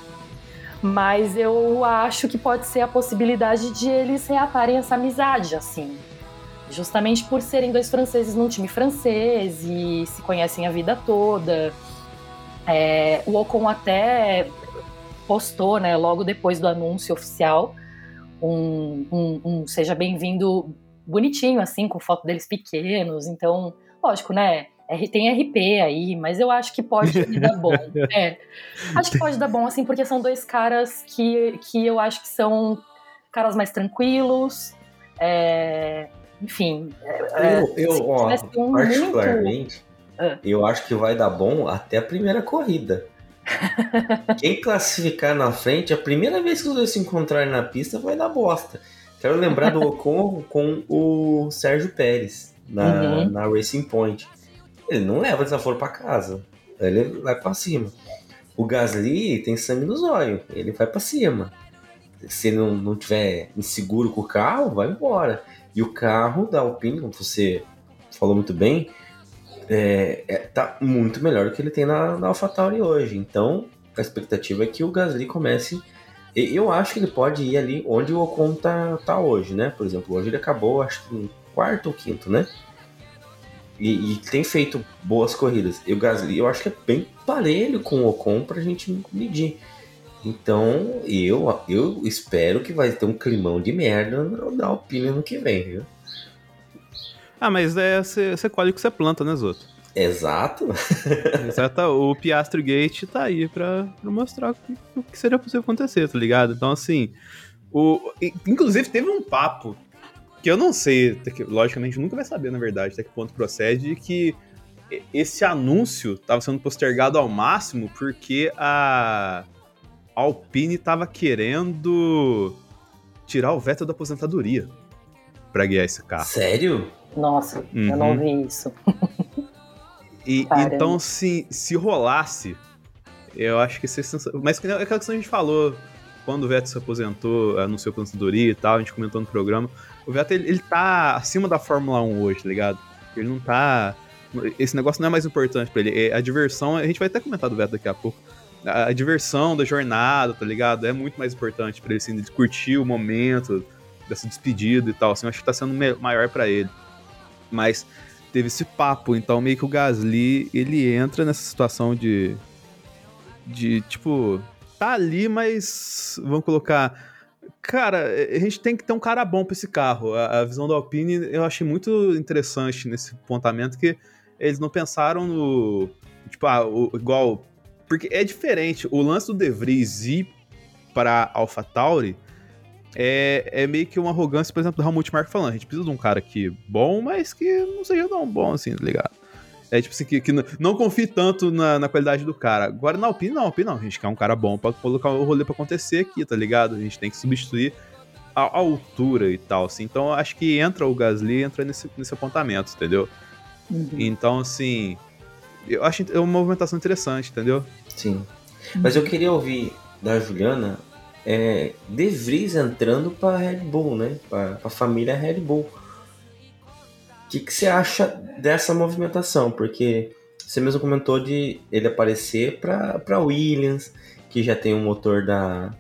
Mas eu acho que pode ser a possibilidade de eles reatarem essa amizade, assim. Justamente por serem dois franceses num time francês e se conhecem a vida toda. É, o Ocon até postou, né, logo depois do anúncio oficial, um, um- um seja bem-vindo bonitinho, assim, com foto deles pequenos. Então, lógico, né? Tem RP aí, mas eu acho que pode dar bom. É, acho que pode dar bom, assim, porque são dois caras que, que eu acho que são caras mais tranquilos. é, enfim, Eu, eu se ó, um muito- particularmente, Ah. eu acho que vai dar bom até a primeira corrida. Quem classificar na frente, a primeira vez que os dois se encontrarem na pista vai dar bosta. Quero lembrar do Ocon com o Sérgio Pérez na, Uhum. na Racing Point. Ele não leva desaforo pra casa, ele vai pra cima. O Gasly tem sangue no zóio, ele vai pra cima. Se ele não, não tiver inseguro com o carro, vai embora. E o carro da Alpine, como você falou muito bem, é, é- tá muito melhor do que ele tem na, na AlphaTauri hoje. Então, a expectativa é que o Gasly comece. Eu acho que ele pode ir ali onde o Ocon tá, tá hoje, né? Por exemplo, hoje ele acabou, acho que em quarto ou quinto, né? E, e tem feito boas corridas. E o Gasly, eu acho que é bem parelho com o Ocon pra gente medir. Então, eu, eu espero que vai ter um climão de merda na Alpine ano que vem, viu? Ah, mas é, você colhe o que você planta, né, Zoto? Exato. Exato, o Piastri Gate tá aí pra, pra mostrar o que, o que seria possível acontecer, tá ligado? Então, assim, o, inclusive teve um papo que eu não sei, que- logicamente nunca vai saber, na verdade, até que ponto procede, de que esse anúncio tava sendo postergado ao máximo porque a Alpine tava querendo tirar o Vettel da aposentadoria pra guiar esse carro. Sério? Nossa, eu não Uhum. vi isso. E, Caramba. então, se, se rolasse, eu acho que seria sensa- Mas nem aquela questão que a gente falou, quando o Vettel se aposentou, anunciou a aposentadoria e tal, a gente comentou no programa, o Vettel, ele, ele tá acima da Fórmula 1 hoje, tá ligado? Ele não tá... Esse negócio não é mais importante pra ele. É A diversão, a gente vai até comentar do Vettel daqui a pouco, a, diversão da jornada, tá ligado? É muito mais importante pra ele, assim, de curtir o momento dessa despedida e tal, assim, eu acho que tá sendo maior pra ele. Mas teve esse papo, então meio que o Gasly, ele entra nessa situação de de tipo, tá ali, mas vamos colocar Cara, a gente tem que ter um cara bom pra esse carro. A, a visão da Alpine eu achei muito interessante nesse apontamento que eles não pensaram no. Tipo, ah, o- igual. Porque é diferente. O lance do De Vries ir pra AlphaTauri é, é meio que uma arrogância, por exemplo, do Helmut Marko falando. A gente precisa de um cara aqui bom, mas que não seja tão bom assim, tá ligado? É tipo assim, que, que não, não confie tanto na, na qualidade do cara. Agora na Alpine, não, Alpine não. A gente quer um cara bom pra colocar o rolê pra acontecer aqui, tá ligado? A gente tem que substituir a, a altura e tal, assim. Então eu acho que entra o Gasly, entra nesse, nesse apontamento, entendeu? Uhum. Então, assim, eu acho é uma movimentação interessante, entendeu? Sim. Mas eu queria ouvir da Juliana é, De Vries entrando pra Red Bull, né? Pra, pra família Red Bull. O que, que você acha dessa movimentação? Porque você mesmo comentou de ele aparecer pra Williams, que já tem um motor da,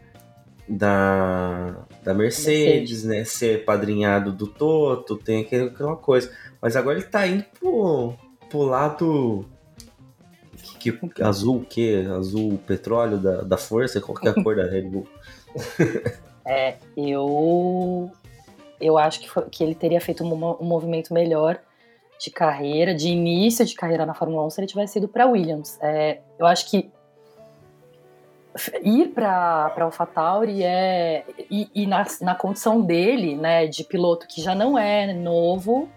da, da Mercedes, né? Ser padrinhado do Toto, tem aquela coisa. Mas agora ele tá indo pro, pro lado que, que- azul o quê? Azul petróleo da, da força? Qual que é a cor da Red Bull? É, eu eu acho que, foi- que ele teria feito um, um movimento melhor de carreira, de início de carreira na Fórmula 1 se ele tivesse ido para Williams. É, eu acho que ir para AlphaTauri é e, e na, na condição dele, né, de piloto que já não é novo,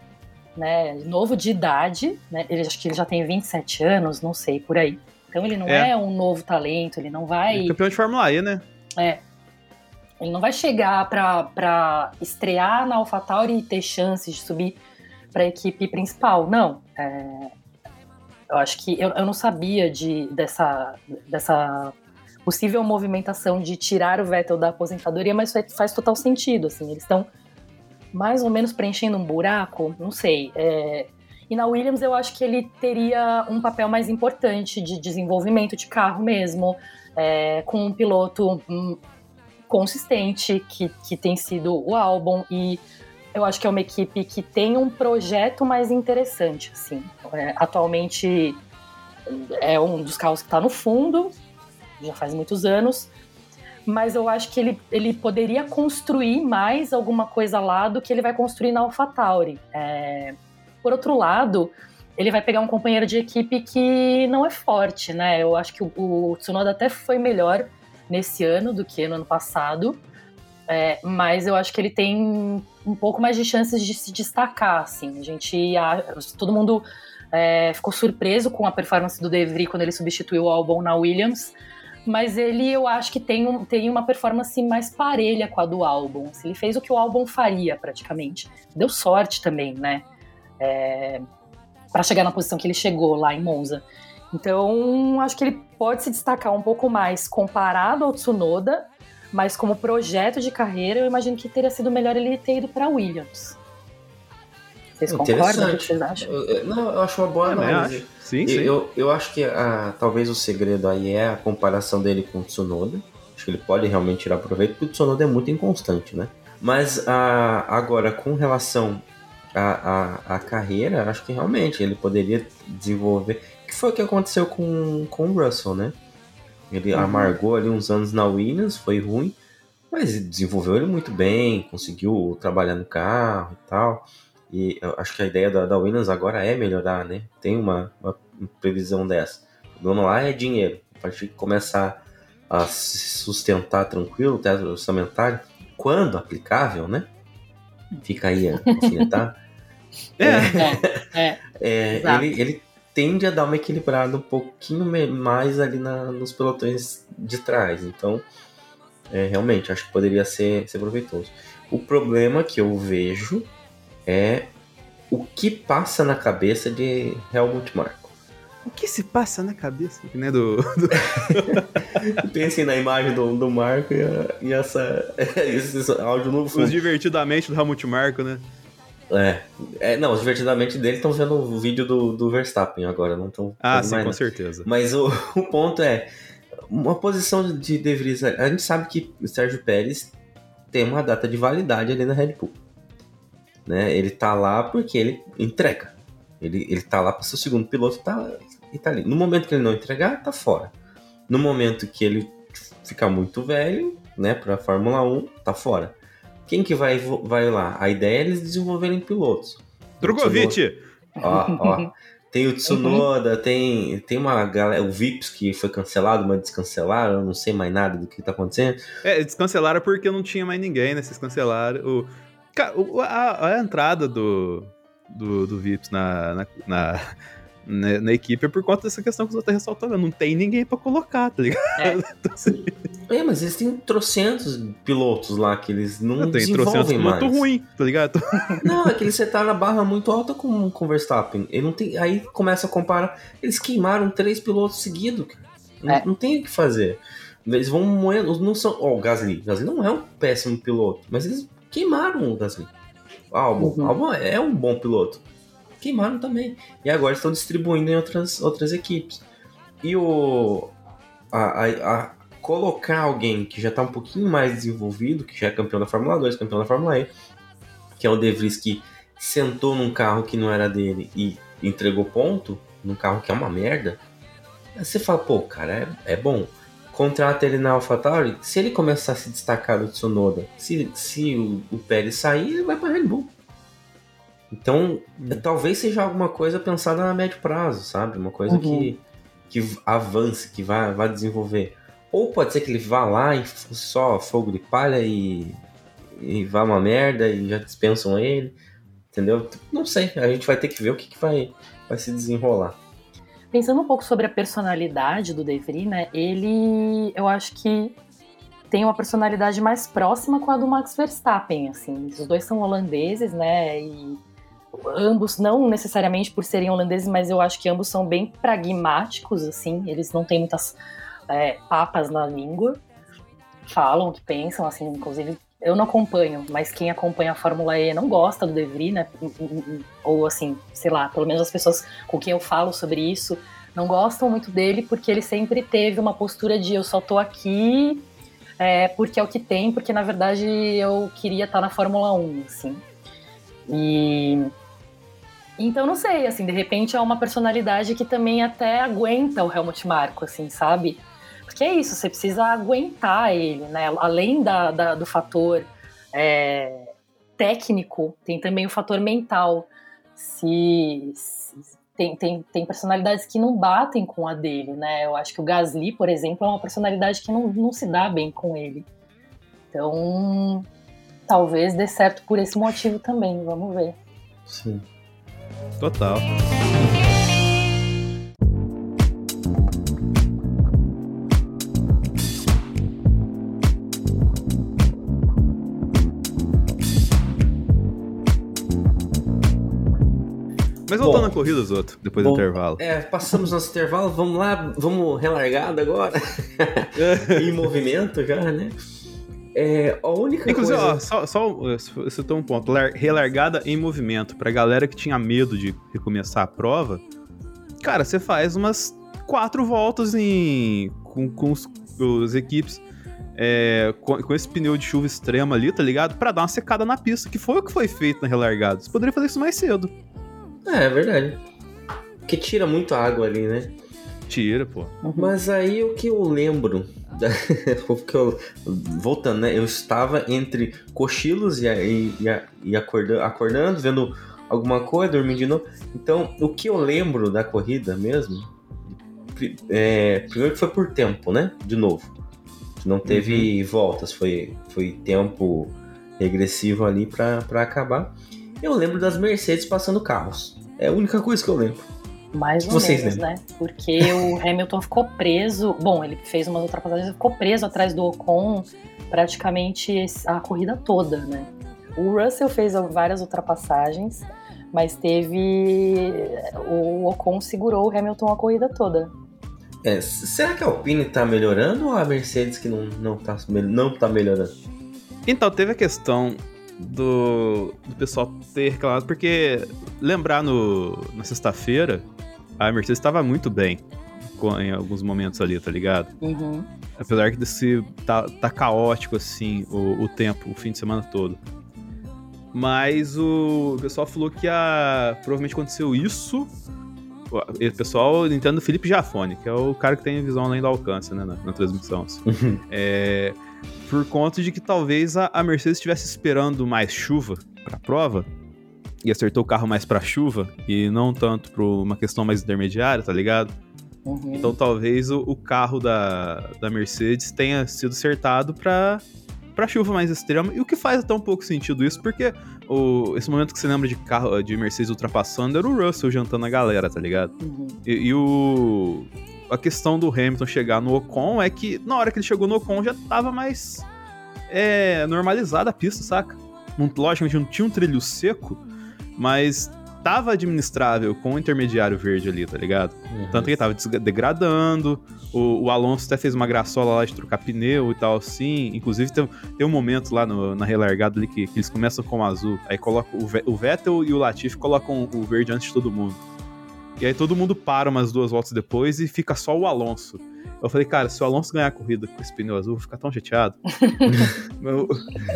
né, novo de idade, né, ele acho que ele já tem 27 anos, não sei por aí. Então ele não é, É. um novo talento, ele não vai É campeão de Fórmula E, né? é. Ele não vai chegar para estrear na AlphaTauri e ter chances de subir para a equipe principal. Não. É, eu acho que eu, eu não sabia de, dessa, dessa possível movimentação de tirar o Vettel da aposentadoria, mas faz, faz total sentido. Assim, eles estão mais ou menos preenchendo um buraco, não sei. É, e na Williams eu acho que ele teria um papel mais importante de desenvolvimento de carro mesmo, é, com um piloto hum, consistente, que, que tem sido o álbum, e eu acho que é uma equipe que tem um projeto mais interessante, assim. É, atualmente é um dos carros que está no fundo, já faz muitos anos, mas eu acho que ele, ele poderia construir mais alguma coisa lá do que ele vai construir na AlphaTauri. É, por outro lado, ele vai pegar um companheiro de equipe que não é forte, né? Eu acho que o, o Tsunoda até foi melhor nesse ano do que no ano passado, é, mas eu acho que ele tem um pouco mais de chances de se destacar, assim. A gente, a- todo mundo é, ficou surpreso com a performance do De Vries quando ele substituiu o Albon na Williams, mas ele eu acho que tem, um, tem uma performance mais parelha com a do Albon. Assim, ele fez o que o Albon faria, praticamente. Deu sorte também, né? É, para chegar na posição que ele chegou lá em Monza. Então, acho que ele pode se destacar um pouco mais comparado ao Tsunoda, mas como projeto de carreira, eu imagino que teria sido melhor ele ter ido para Williams. Vocês concordam? O que vocês acham? Eu- eu- Não, eu acho uma boa análise. Sim, Eu, sim. eu, eu acho que ah, talvez o segredo aí é a comparação dele com o Tsunoda. Acho que ele pode realmente tirar proveito, porque o Tsunoda é muito inconstante, né? Mas ah, agora, com relação à, à, à carreira, acho que realmente ele poderia desenvolver. Que foi o que aconteceu com, com o Russell, né? Ele Uhum. amargou ali uns anos na Williams, foi ruim, mas desenvolveu ele muito bem, conseguiu trabalhar no carro e tal. E eu acho que a ideia da, da Williams agora é melhorar, né? Tem uma, uma previsão dessa. O problema lá é dinheiro. A partir de começar a se sustentar tranquilo, teto orçamentário, quando aplicável, né? Fica aí a alfinetada. É, É, É, Exato. ele, ele tende a dar uma equilibrada um pouquinho mais ali na- nos pelotões de trás. Então, é, realmente, acho que poderia ser, ser proveitoso. O problema que eu vejo é o que passa na cabeça de Helmut Marko. o que se passa na cabeça, né, do... Pensem na imagem do, do Marco e, a- e essa, esse áudio no Os fundo. divertidamente do Helmut Marko, né? É, é, não, os divertidamente dele estão vendo o vídeo do, do Verstappen agora, não estão Ah, sim, mais com nada. certeza. Mas o, o ponto é, uma posição de De Vries, a gente sabe que o Sérgio Pérez tem uma data de validade ali na Red Bull. Né? Ele tá lá porque ele entrega. Ele, ele tá lá para ser o segundo piloto tá, e tá ali. No momento que ele não entregar, tá fora. No momento que ele ficar muito velho, né, pra Fórmula 1, tá fora. Quem que vai, vai lá? A ideia é eles desenvolverem pilotos. Drogovic! Ó, ó. Tem o Tsunoda, tem, tem uma galera, o Vips que foi cancelado, mas descancelaram, eu não sei mais nada do que tá acontecendo. É, eles cancelaram porque não tinha mais ninguém, né? Vocês cancelaram. O- a, a entrada do, do, do Vips na, na, na, na- na equipe é por conta dessa questão que você tá ressaltando. Não tem ninguém pra colocar, tá ligado? É. Então, assim, É, mas eles têm trocentos pilotos lá que eles não tem trocentos desenvolvem mais. piloto ruim, tá ligado? Não, é que eles setaram a barra muito alta com com o Verstappen. Ele não tem, aí começa a comparar. Eles queimaram três pilotos seguidos. Não, É. não tem o que fazer. Eles vão moendo. Não são. Ó, o Gasly. O Gasly não é um péssimo piloto, mas eles queimaram o Gasly. O Albon. Uhum. Albon é um bom piloto. Queimaram também. E agora estão distribuindo em outras, outras equipes. E o. A, a- a- colocar alguém que já está um pouquinho mais desenvolvido, que já é campeão da Fórmula 2, campeão da Fórmula E, que é o De Vries que sentou num carro que não era dele e entregou ponto, num carro que é uma merda, você fala, pô, cara, é, é bom. Contrata ele na AlphaTauri, se ele começar a se destacar do Tsunoda, se, se o, o Pérez sair, ele vai pra Red Bull. Então, talvez seja alguma coisa pensada a médio prazo, sabe? Uma coisa Uhum. que, que avance, que vá, vá desenvolver. Ou pode ser que ele vá lá e só fogo de palha e, e vá uma merda e já dispensam ele. Entendeu? Não sei, a gente vai ter que ver o que, que vai, vai se desenrolar. Pensando um pouco sobre a personalidade do De Vries, né? Ele, eu acho que tem uma personalidade mais próxima com a do Max Verstappen, assim. Os dois são holandeses, né? E ambos, não necessariamente por serem holandeses, mas eu acho que ambos são bem pragmáticos, assim. Eles não têm muitas é, papas na língua. Falam o que pensam, assim. Inclusive, eu não acompanho, mas quem acompanha a Fórmula E não gosta do De Vries, né? Ou assim, sei lá, pelo menos as pessoas com quem eu falo sobre isso não gostam muito dele porque ele sempre teve uma postura de eu só tô aqui é, porque é o que tem, porque na verdade eu queria estar na Fórmula 1, assim. E então não sei, assim, de repente é uma personalidade que também até aguenta o Helmut Marko, assim, sabe? Porque é isso, você precisa aguentar ele, né? Além da, da- do fator é, técnico, tem também o fator mental. Se, se- tem, tem, tem personalidades que não batem com a dele, né? Eu acho que o Gasly, por exemplo, é uma personalidade que não, não se dá bem com ele. Então, talvez dê certo por esse motivo também, vamos ver. Sim. Total. Mas voltando à corrida, outros, depois Bom, do intervalo. É, passamos nosso intervalo, vamos lá, vamos relargada agora. em movimento já, né? É, a única Inclusive, coisa... ó, só, só eh, tem um ponto. lar- Relargada em movimento. Pra galera que tinha medo de recomeçar a prova, cara, você faz umas quatro voltas em com, com os, os equipes é, com, com esse pneu de chuva extrema ali, tá ligado? Pra dar uma secada na pista, que foi o que foi feito na relargada. Você poderia fazer isso mais cedo. É, é verdade. Porque tira muito água ali, né? Tira, pô. Mas aí o que eu lembro, da- o que eu, voltando, né? Eu estava entre cochilos e, e, e, e acorda- acordando, vendo alguma coisa, dormindo de novo. Então, o que eu lembro da corrida mesmo, é, primeiro que foi por tempo, né? De novo. Não teve voltas, foi, foi tempo regressivo ali pra acabar. Eu lembro das Mercedes passando carros. É a única coisa que eu lembro. Mais ou Vocês menos, lembram? né? Porque o Hamilton ficou preso. Bom, ele fez umas ultrapassagens, ficou preso atrás do Ocon praticamente a corrida toda, né? O Russell fez várias ultrapassagens, mas teve. O Ocon segurou o Hamilton a corrida toda. É, será que a Alpine tá melhorando ou a Mercedes que não, não, tá, não tá melhorando? Então, teve a questão do, do pessoal ter reclamado, porque lembrar no, na sexta-feira, a Mercedes estava muito bem com- em alguns momentos ali, tá ligado? Uhum. Apesar que desse, tá, tá caótico, assim, o, o tempo, o fim de semana todo. Mas o pessoal falou que a, provavelmente aconteceu isso. O pessoal entende o Felipe Jafone, que é o cara que tem visão além do alcance, né, na, na transmissão. assim. É, por conta de que talvez a, a Mercedes estivesse esperando mais chuva para a prova e acertou o carro mais para chuva e não tanto para uma questão mais intermediária, tá ligado? Uhum. Então talvez o, o carro da, da Mercedes tenha sido acertado para para chuva mais extrema e o que faz até um pouco sentido isso porque o, esse momento que você lembra de carro de Mercedes ultrapassando era o Russell jantando a galera, tá ligado? Uhum. E, e o. A questão do Hamilton chegar no Ocon é que na hora que ele chegou no Ocon já tava mais é, normalizada a pista, saca? Não, logicamente não tinha um trilho seco, mas tava administrável com o intermediário verde ali, tá ligado? Tanto que ele tava degradando. O, o Alonso até fez uma graçola lá de trocar pneu e tal, assim. Inclusive, tem, tem um momento lá no- na relargada ali que, que eles começam com o azul. Aí colocam o, o Vettel e o Latifi colocam o verde antes de todo mundo. E aí todo mundo para umas duas voltas depois e fica só o Alonso. Eu falei, cara, se o Alonso ganhar a corrida com esse pneu azul, eu vou ficar tão chateado. eu,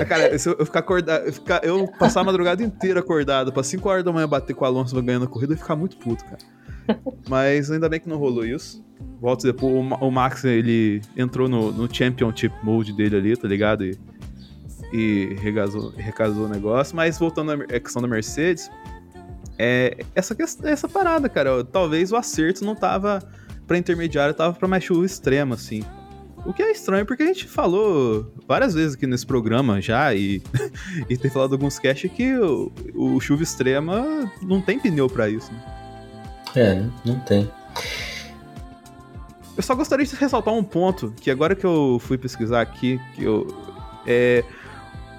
cara, se eu, eu ficar acordado, eu, ficar, eu passar a madrugada inteira acordado pra 5 horas da manhã bater com o Alonso ganhando a corrida, eu ia ficar muito puto, cara. Mas ainda bem que não rolou isso. Volta depois, o, Ma- o Max, ele entrou no, no Championship Mode dele ali, tá ligado? E, e regasou, recasou o negócio. Mas voltando à questão da Mercedes, é essa, essa parada, cara. Talvez o acerto não tava pra intermediário, tava pra mais chuva extrema, assim. O que é estranho, porque a gente falou várias vezes aqui nesse programa já, e, e tem falado alguns caches que o, o chuva extrema não tem pneu pra isso. Né? É, não- não tem. Eu só gostaria de ressaltar um ponto, que agora que eu fui pesquisar aqui, que eu. É.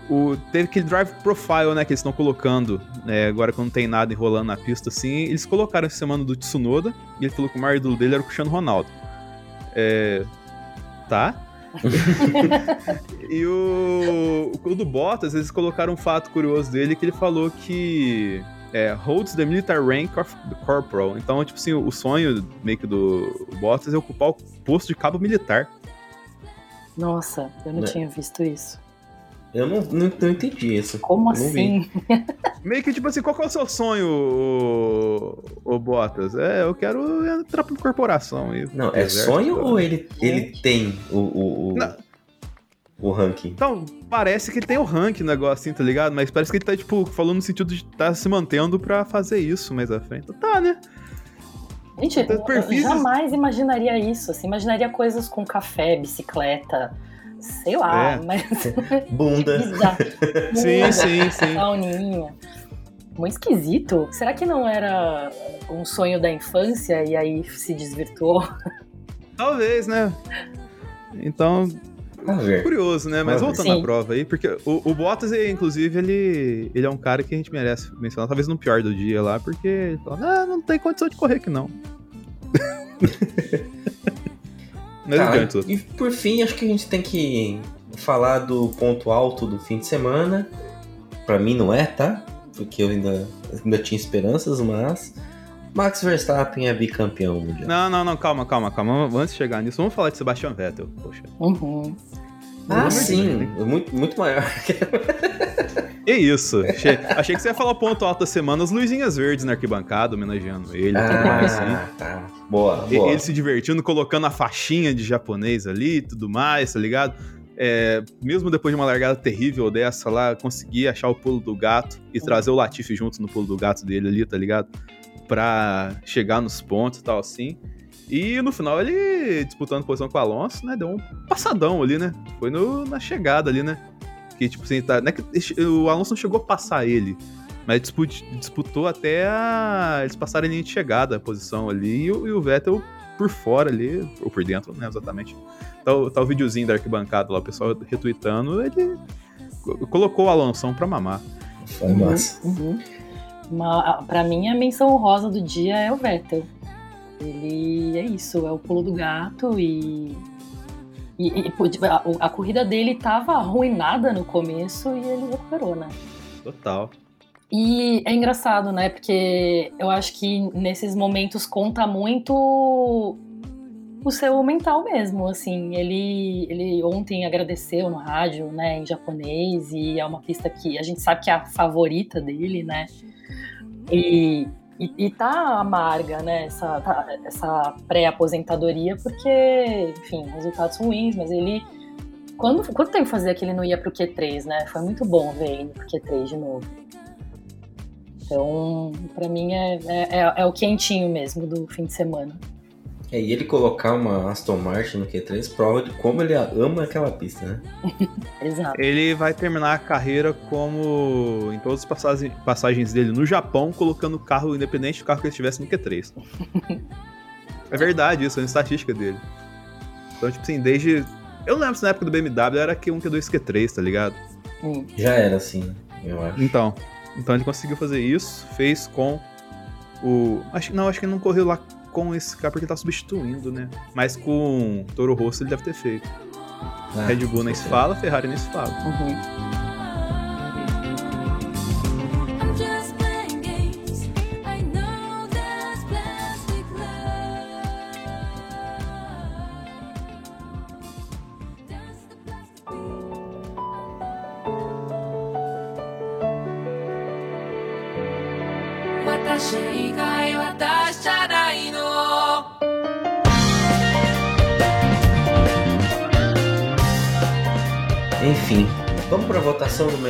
O, teve aquele drive profile, né, que eles estão colocando, né, agora que não tem nada enrolando na pista assim, eles colocaram essa semana do Tsunoda, e ele falou que o maior ídolo dele era o Cristiano Ronaldo. É. Tá? e o, o do Bottas, eles colocaram um fato curioso dele, que ele falou que é, holds the military rank of the corporal. Então, tipo assim, o sonho meio que do Bottas é ocupar o posto de cabo militar. Nossa, eu não Né? tinha visto isso. Eu não, não, não entendi isso. Como assim? Meio que tipo assim, qual que é o seu sonho, o, o Bottas? É, eu quero entrar pra corporação. E Não, é exército, sonho tá? ou ele, ele tem o, o, o, Não. o ranking? Então, parece que ele tem o rank no negócio assim, tá ligado? Mas parece que ele tá, tipo, falando no sentido de estar se mantendo pra fazer isso mais à frente. Então, tá, né? Gente, Então, eu perfis- jamais imaginaria isso. Assim, imaginaria coisas com café, bicicleta, sei lá, É. mas. Bunda. Bizarro. Sim, sim, sim. Sauninha. Muito esquisito. Será que não era um sonho da infância e aí se desvirtuou? Talvez, né? Então, curioso, né? Mas voltando Sim. à prova aí, porque o, o Bottas, inclusive, ele, ele é um cara que a gente merece mencionar, talvez no pior do dia lá, porque ele fala, ah, não tem condição de correr aqui não. Mas Tá, e por fim, acho que a gente tem que falar do ponto alto do fim de semana. Pra mim não é, tá? Porque eu ainda, ainda tinha esperanças, mas Max Verstappen é bicampeão mundial. Não, não, não, calma, calma, calma. Antes de chegar nisso, vamos falar de Sebastian Vettel. Poxa. Uhum. Ah, sim, Deus, é muito, muito maior. Que isso? Achei, achei que você ia falar o ponto alto da semana, as luzinhas verdes na arquibancada, homenageando ele e tudo mais, assim. ah, tá. Boa, E- boa. Ele se divertindo, colocando a faixinha de japonês ali e tudo mais, tá ligado? É, mesmo depois de uma largada terrível dessa lá, conseguir achar o pulo do gato e trazer o Latifi junto no pulo do gato dele ali, tá ligado? Pra chegar nos pontos e tal assim. E no final ele, disputando posição com o Alonso, né? Deu um passadão ali, né? Foi no- na chegada ali, né? Que tipo assim, tá, não é que o Alonso não chegou a passar ele, mas disputou, disputou até a, eles passarem a linha de chegada, a posição ali, e o, e o Vettel por fora ali, ou por dentro, né, exatamente. Tá, o- tá o videozinho da arquibancada lá, o pessoal retweetando, ele co- colocou o Alonso pra mamar. Foi massa. Uhum. Uma, pra mim, a menção honrosa do dia é o Vettel. Ele é isso, é o pulo do gato e. E, e, a, a corrida dele tava arruinada no começo e ele recuperou, né? Total. E é engraçado, né? Porque eu acho que nesses momentos conta muito o seu mental mesmo, assim. Ele, ele ontem agradeceu no rádio, né, em japonês, e é uma pista que a gente sabe que é a favorita dele, né? E, e, e tá amarga, né, essa, tá- essa pré-aposentadoria, porque, enfim, resultados ruins, mas ele. Quando, quanto tempo fazia que ele não ia pro Q3, né? Foi muito bom ver ele pro Q3 de novo. Então, pra mim é, é, é- é o quentinho mesmo do fim de semana. É, e ele colocar uma Aston Martin no Q3 prova de como ele ama aquela pista, né? Exato. Ele vai terminar a carreira como em todas as passagem- passagens dele no Japão, colocando o carro independente do carro que ele estivesse no Q3. é verdade isso, é uma estatística dele. Então, tipo assim, desde. Eu não lembro se na época do BMW era Q1, Q2, Q3, tá ligado? Hum. Já era assim, eu acho. Então, então ele conseguiu fazer isso, fez com o. Acho, não, acho que ele não correu lá com esse cara porque ele tá substituindo, né? Mas com o Toro Rosso ele deve ter feito. Ah, Red Bull nem se fala, Ferrari nem se fala. Uhum.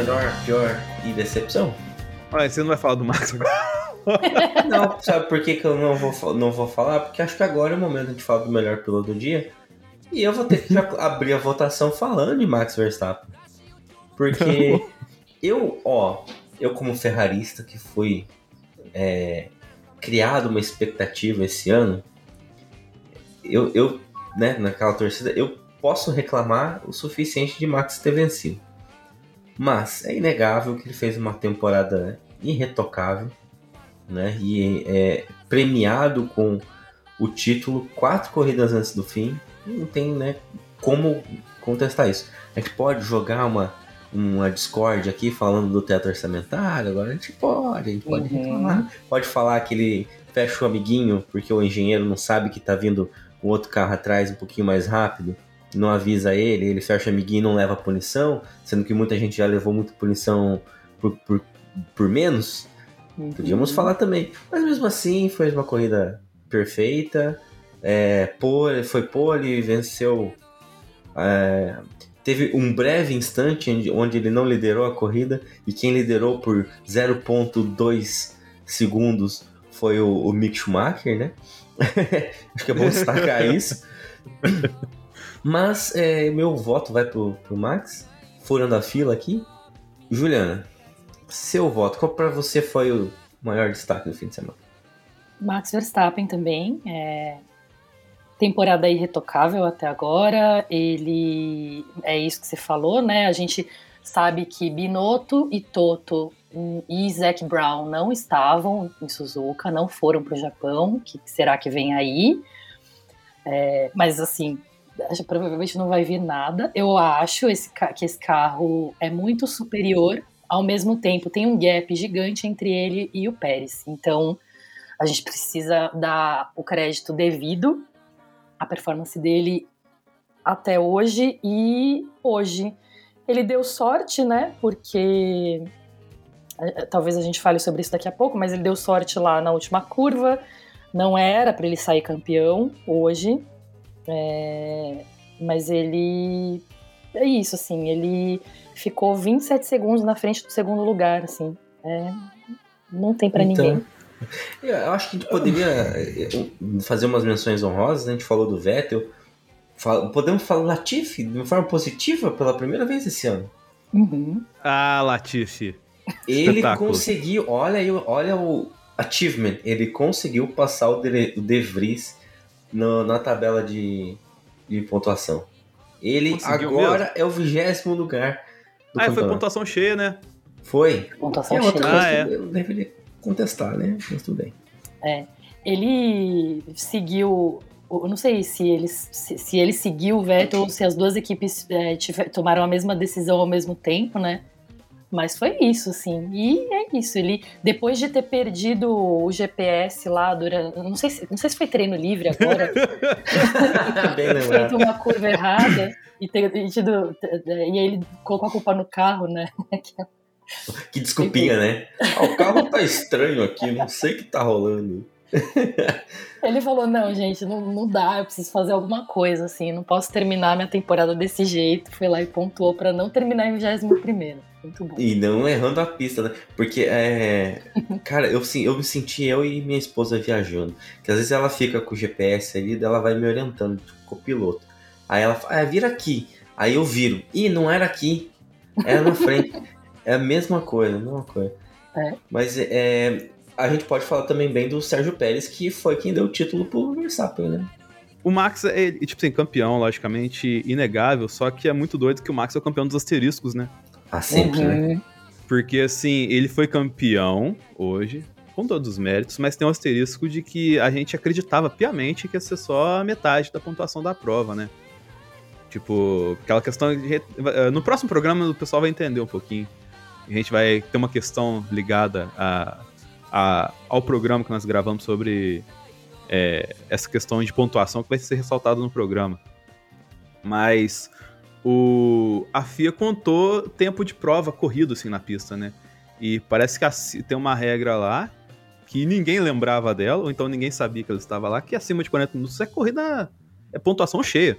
Melhor, pior e decepção? Olha, você não vai falar do Max agora? Não, sabe por que, que eu não vou, não vou falar? Porque acho que agora é o momento de falar do melhor piloto do dia. E eu vou ter que abrir a votação falando de Max Verstappen. Porque eu, ó, eu como ferrarista que fui é, criado uma expectativa esse ano, eu, eu, né, naquela torcida, eu posso reclamar o suficiente de Max ter vencido. Mas é inegável que ele fez uma temporada irretocável, né? E é premiado com o título quatro corridas antes do fim. Não tem, né, como contestar isso. A gente pode jogar uma uma Discord aqui falando do teto orçamentário, agora a gente pode, a gente pode Uhum. reclamar. Pode falar que ele fecha o amiguinho porque o engenheiro não sabe que tá vindo um outro carro atrás um pouquinho mais rápido, não avisa ele, ele fecha amiguinho e não leva punição, sendo que muita gente já levou muita punição por, por, por menos. Podíamos falar também. Mas mesmo assim, foi uma corrida perfeita. É, pole, foi pole, venceu. é, teve um breve instante onde, onde ele não liderou a corrida e quem liderou por 0,2 segundos foi o, o Mick Schumacher, né? Acho que é bom destacar isso. Mas é, meu voto vai pro, pro Max, furando a fila aqui. Juliana, seu voto, qual pra você foi o maior destaque do fim de semana? Max Verstappen também. É... Temporada irretocável até agora. Ele. É isso que você falou, né? A gente sabe que Binotto e Toto e Zac Brown não estavam em Suzuka, não foram para o Japão. O que será que vem aí? É, mas assim, provavelmente não vai vir nada. Eu acho esse, que esse carro é muito superior. Ao mesmo tempo, tem um gap gigante entre ele e o Pérez. Então, a gente precisa dar o crédito devido à performance dele até hoje e hoje ele deu sorte, né? Porque eh, talvez a gente fale sobre isso daqui a pouco, mas ele deu sorte lá na última curva. Não era para ele sair campeão hoje, É, mas ele é isso, assim. Ele ficou 27 segundos na frente do segundo lugar, assim. É, não tem para Então, ninguém. Eu acho que a gente poderia eh, fazer umas menções honrosas, a gente falou do Vettel. Podemos falar do Latifi de uma forma positiva pela primeira vez esse ano. Uhum. Ah, Latifi. Ele Espetáculo. conseguiu, olha aí, olha o achievement, ele conseguiu passar o De, o de Vries no- na tabela de, de pontuação. Ele Conseguiu agora é o vigésimo lugar do Ah, foi campeonato. pontuação cheia, né? Foi. Pontuação É outra cheia. coisa Ah, é. que eu deveria contestar, né? Mas tudo bem. Ele seguiu. Eu não sei se ele, se, se ele seguiu o Vettel ou se as duas equipes é, tiver- tomaram a mesma decisão ao mesmo tempo, né? Mas foi isso, assim. E é isso. Ele, depois de ter perdido o GPS lá durante. Não sei se, não sei se foi treino livre agora. Bem feito uma curva errada e, ter, e, tido, e aí ele colocou a culpa no carro, né? Que desculpinha, né? Ah, o carro tá estranho aqui, não sei o que tá rolando. Ele falou: não, gente, não, não dá, eu preciso fazer alguma coisa, assim, não posso terminar minha temporada desse jeito. Foi lá e pontuou pra não terminar em 21. Muito bom. E não errando a pista, né? Porque, é. Cara, eu, sim- eu me senti eu e minha esposa viajando. Que às vezes ela fica com o GPS ali, ela vai me orientando, tipo, copiloto. Aí ela fala, ah, vira aqui. Aí eu viro. Ih, não era aqui. Era na frente. é a mesma coisa, a mesma coisa. É. Mas é, a gente pode falar também bem do Sérgio Pérez, que foi quem deu o título pro Verstappen, né? O Max é, tipo assim, campeão, logicamente, inegável, só que é muito doido que o Max é o campeão dos asteriscos, né? Ah, sempre, né? Uhum. Porque, assim, ele foi campeão hoje, com todos os méritos, mas tem um asterisco de que a gente acreditava piamente que ia ser só a metade da pontuação da prova, né? Tipo, aquela questão. de re- No próximo programa o pessoal vai entender um pouquinho. A gente vai ter uma questão ligada a, a- ao programa que nós gravamos sobre é, essa questão de pontuação que vai ser ressaltado no programa. Mas o, a FIA contou tempo de prova corrido assim na pista, né? E parece que a- tem uma regra lá que ninguém lembrava dela, ou então ninguém sabia que ela estava lá, que acima de 40 minutos é corrida, é pontuação cheia.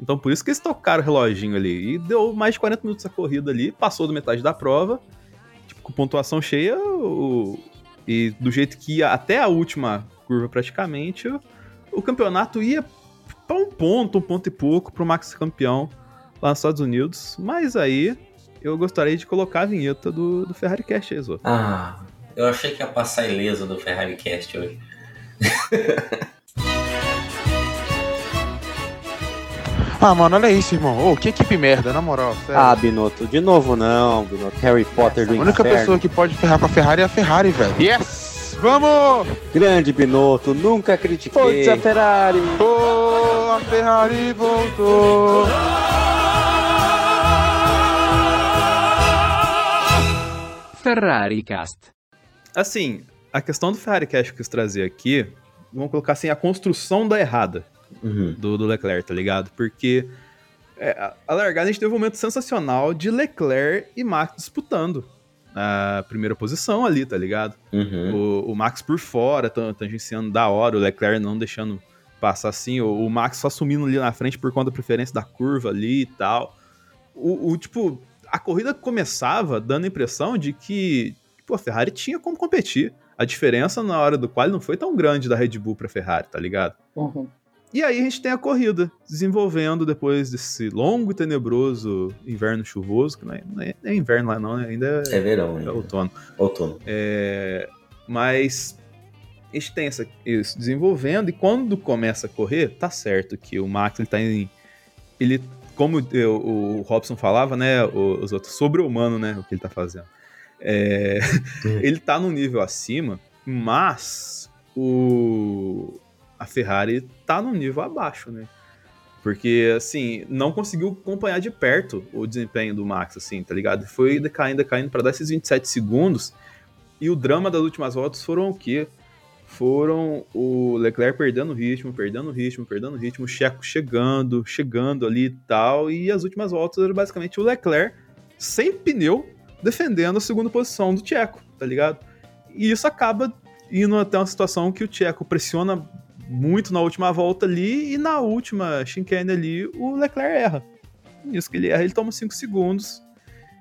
Então por isso que eles tocaram o reloginho ali. E deu mais de 40 minutos a corrida ali, passou da metade da prova, tipo, com pontuação cheia, o- e do jeito que ia até a última curva praticamente, o, o campeonato ia pra um ponto, um ponto e pouco pro Max ser campeão lá nos Estados Unidos. Mas aí eu gostaria de colocar a vinheta do, do Ferrari Cast aí. Ah, eu achei que ia passar ileso do Ferrari Cast hoje. Ah, mano, olha isso, irmão. Ô, que equipe merda, na moral. Sério. Ah, Binotto, de novo não, Binotto. Harry Potter do a única inferno. pessoa que pode ferrar com a Ferrari é a Ferrari, velho. Yes! Vamos! Grande Binotto, nunca critiquei. Forza Ferrari! Oh, a Ferrari voltou! Ferrari Cast. Assim, a questão do Ferrari Cast que eu quis trazer aqui, vamos colocar assim, a construção da errada Uhum. do, do Leclerc, tá ligado? Porque é, a- largada a gente teve um momento sensacional de Leclerc e Max disputando a primeira posição ali, tá ligado? Uhum. O, o Max por fora, tan- tangenciando da hora, o Leclerc não deixando passar assim, o, o Max só sumindo ali na frente por conta da preferência da curva ali e tal. O, o, tipo, a corrida começava dando a impressão de que pô, a Ferrari tinha como competir. A diferença na hora do qual não foi tão grande da Red Bull pra Ferrari, tá ligado? Uhum. E aí a gente tem a corrida desenvolvendo depois desse longo e tenebroso inverno chuvoso, que não é, não é- é inverno lá não, né? ainda É verão, é outono. Outono. É, mas a gente tem essa, isso desenvolvendo e quando começa a correr, tá certo que o Max ele tá em. Ele, como eu- o Robson falava, né? Os outros, sobre-humano, né? O que ele tá fazendo. É, ele tá num nível acima, mas o, a Ferrari tá num nível abaixo, né? Porque, assim, não conseguiu acompanhar de perto o desempenho do Max, assim, tá ligado? Foi decaindo, decaindo para dar esses 27 segundos. E o drama das últimas voltas foram o quê? Foram o Leclerc perdendo ritmo, perdendo ritmo, perdendo ritmo, o Checo chegando, chegando ali e tal. E as últimas voltas era basicamente o Leclerc sem pneu defendendo a segunda posição do Checo, tá ligado? E isso acaba indo até uma situação que o Checo pressiona muito na última volta ali e na última chicane ali o Leclerc erra. Isso que ele erra, ele toma 5 segundos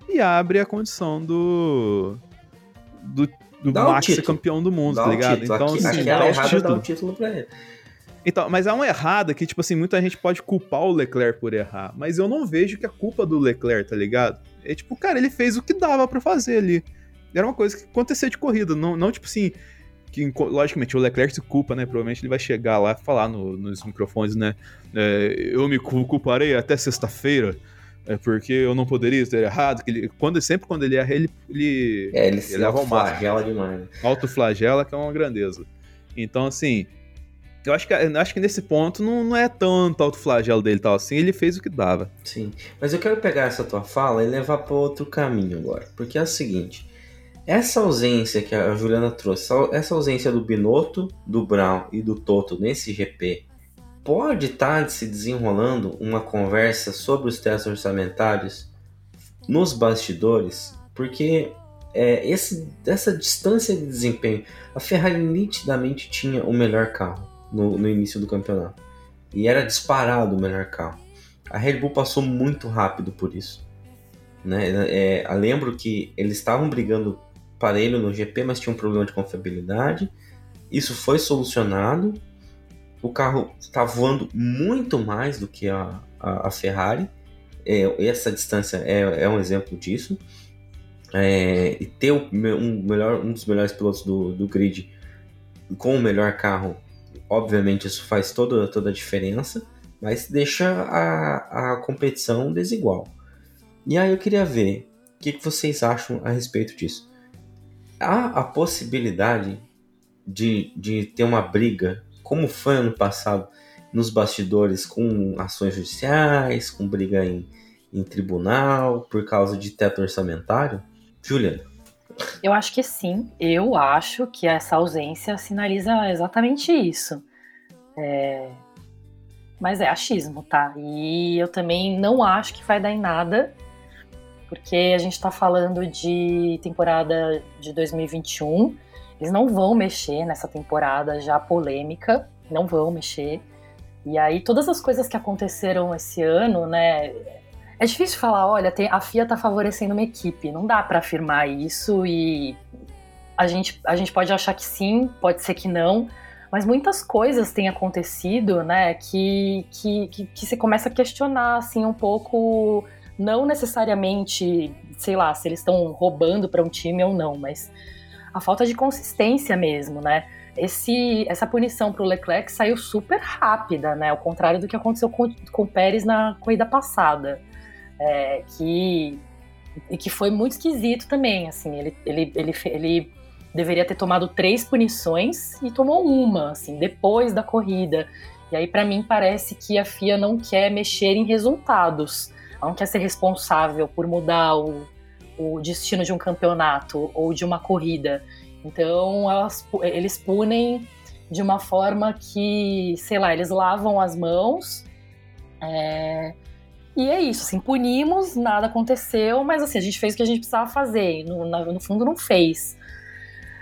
e abre a condição do do, do Dá Max ser título. campeão do mundo, Dá tá ligado? título. Então, Aqui- assim, dá o errada dá título. o título pra ele. Então, mas é uma errada que, tipo assim, muita gente pode culpar o Leclerc por errar. Mas eu não vejo que é culpa do Leclerc, tá ligado? É tipo, cara, ele fez o que dava pra fazer ali. Era uma coisa que acontecia de corrida, não, não tipo assim. Que, logicamente, o Leclerc se culpa, né? Provavelmente ele vai chegar lá e falar no- nos microfones, né? é, eu me cu- culparei até sexta-feira, é, porque eu não poderia ter errado. Que ele, quando, sempre quando ele erra, ele, ele, É, ele se leva ao máximo flagela demais. né? autoflagela, que é uma grandeza. Então, assim, eu acho que, eu acho que nesse ponto não, não é tanto autoflagelo dele tal assim, ele fez o que dava. Sim. Mas eu quero pegar essa tua fala e levar para outro caminho agora. Porque é o seguinte: essa ausência que a Juliana trouxe, essa- ausência do Binotto, do Brown e do Toto nesse GP, pode estar se desenrolando uma conversa sobre os testes orçamentários nos bastidores? Porque é, esse, essa distância de desempenho, a Ferrari nitidamente tinha o melhor carro no, no início do campeonato. E era disparado o melhor carro. A Red Bull passou muito rápido por isso. Né? É, lembro que eles estavam brigando parelho no GP, mas tinha um problema de confiabilidade. Isso foi solucionado. O carro está voando muito mais do que a, a, a Ferrari. É, essa distância é, é um exemplo disso. É, e ter um, melhor, um dos melhores pilotos do, do grid com o melhor carro, obviamente isso faz toda, toda a diferença, mas deixa a, a competição desigual. E aí eu queria ver o que, que vocês acham a respeito disso. Há a possibilidade de, de ter uma briga, como foi ano passado, nos bastidores com ações judiciais, com briga em, em tribunal, por causa de teto orçamentário? Juliana. Eu acho que sim. Eu acho que essa ausência sinaliza exatamente isso. É, Mas é achismo, tá? E eu também não acho que vai dar em nada, porque a gente tá falando de temporada de 2021. Eles não vão mexer nessa temporada já polêmica, não vão mexer. E aí, todas as coisas que aconteceram esse ano, né? É difícil falar, olha, tem- a FIA tá favorecendo uma equipe. Não dá para afirmar isso e a gente, a gente pode achar que sim, pode ser que não, Mas muitas coisas têm acontecido, né, que, que, que, que você começa a questionar, assim, um pouco, não necessariamente, sei lá, se eles estão roubando para um time ou não, mas a falta de consistência mesmo, né? Esse, essa punição para o Leclerc saiu super rápida, né? Ao contrário do que aconteceu com, com o Pérez na corrida passada. É, que, e que foi muito esquisito também, assim, ele, ele, ele, ele deveria ter tomado três punições e tomou uma, assim, depois da corrida. E aí, para mim, parece que a FIA não quer mexer em resultados, ela não quer ser responsável por mudar o, o destino de um campeonato ou de uma corrida. Então, elas, eles punem de uma forma que, sei lá, eles lavam as mãos. É, e é isso, assim, punimos, nada aconteceu, mas assim, a gente fez o que a gente precisava fazer, no, no fundo não fez.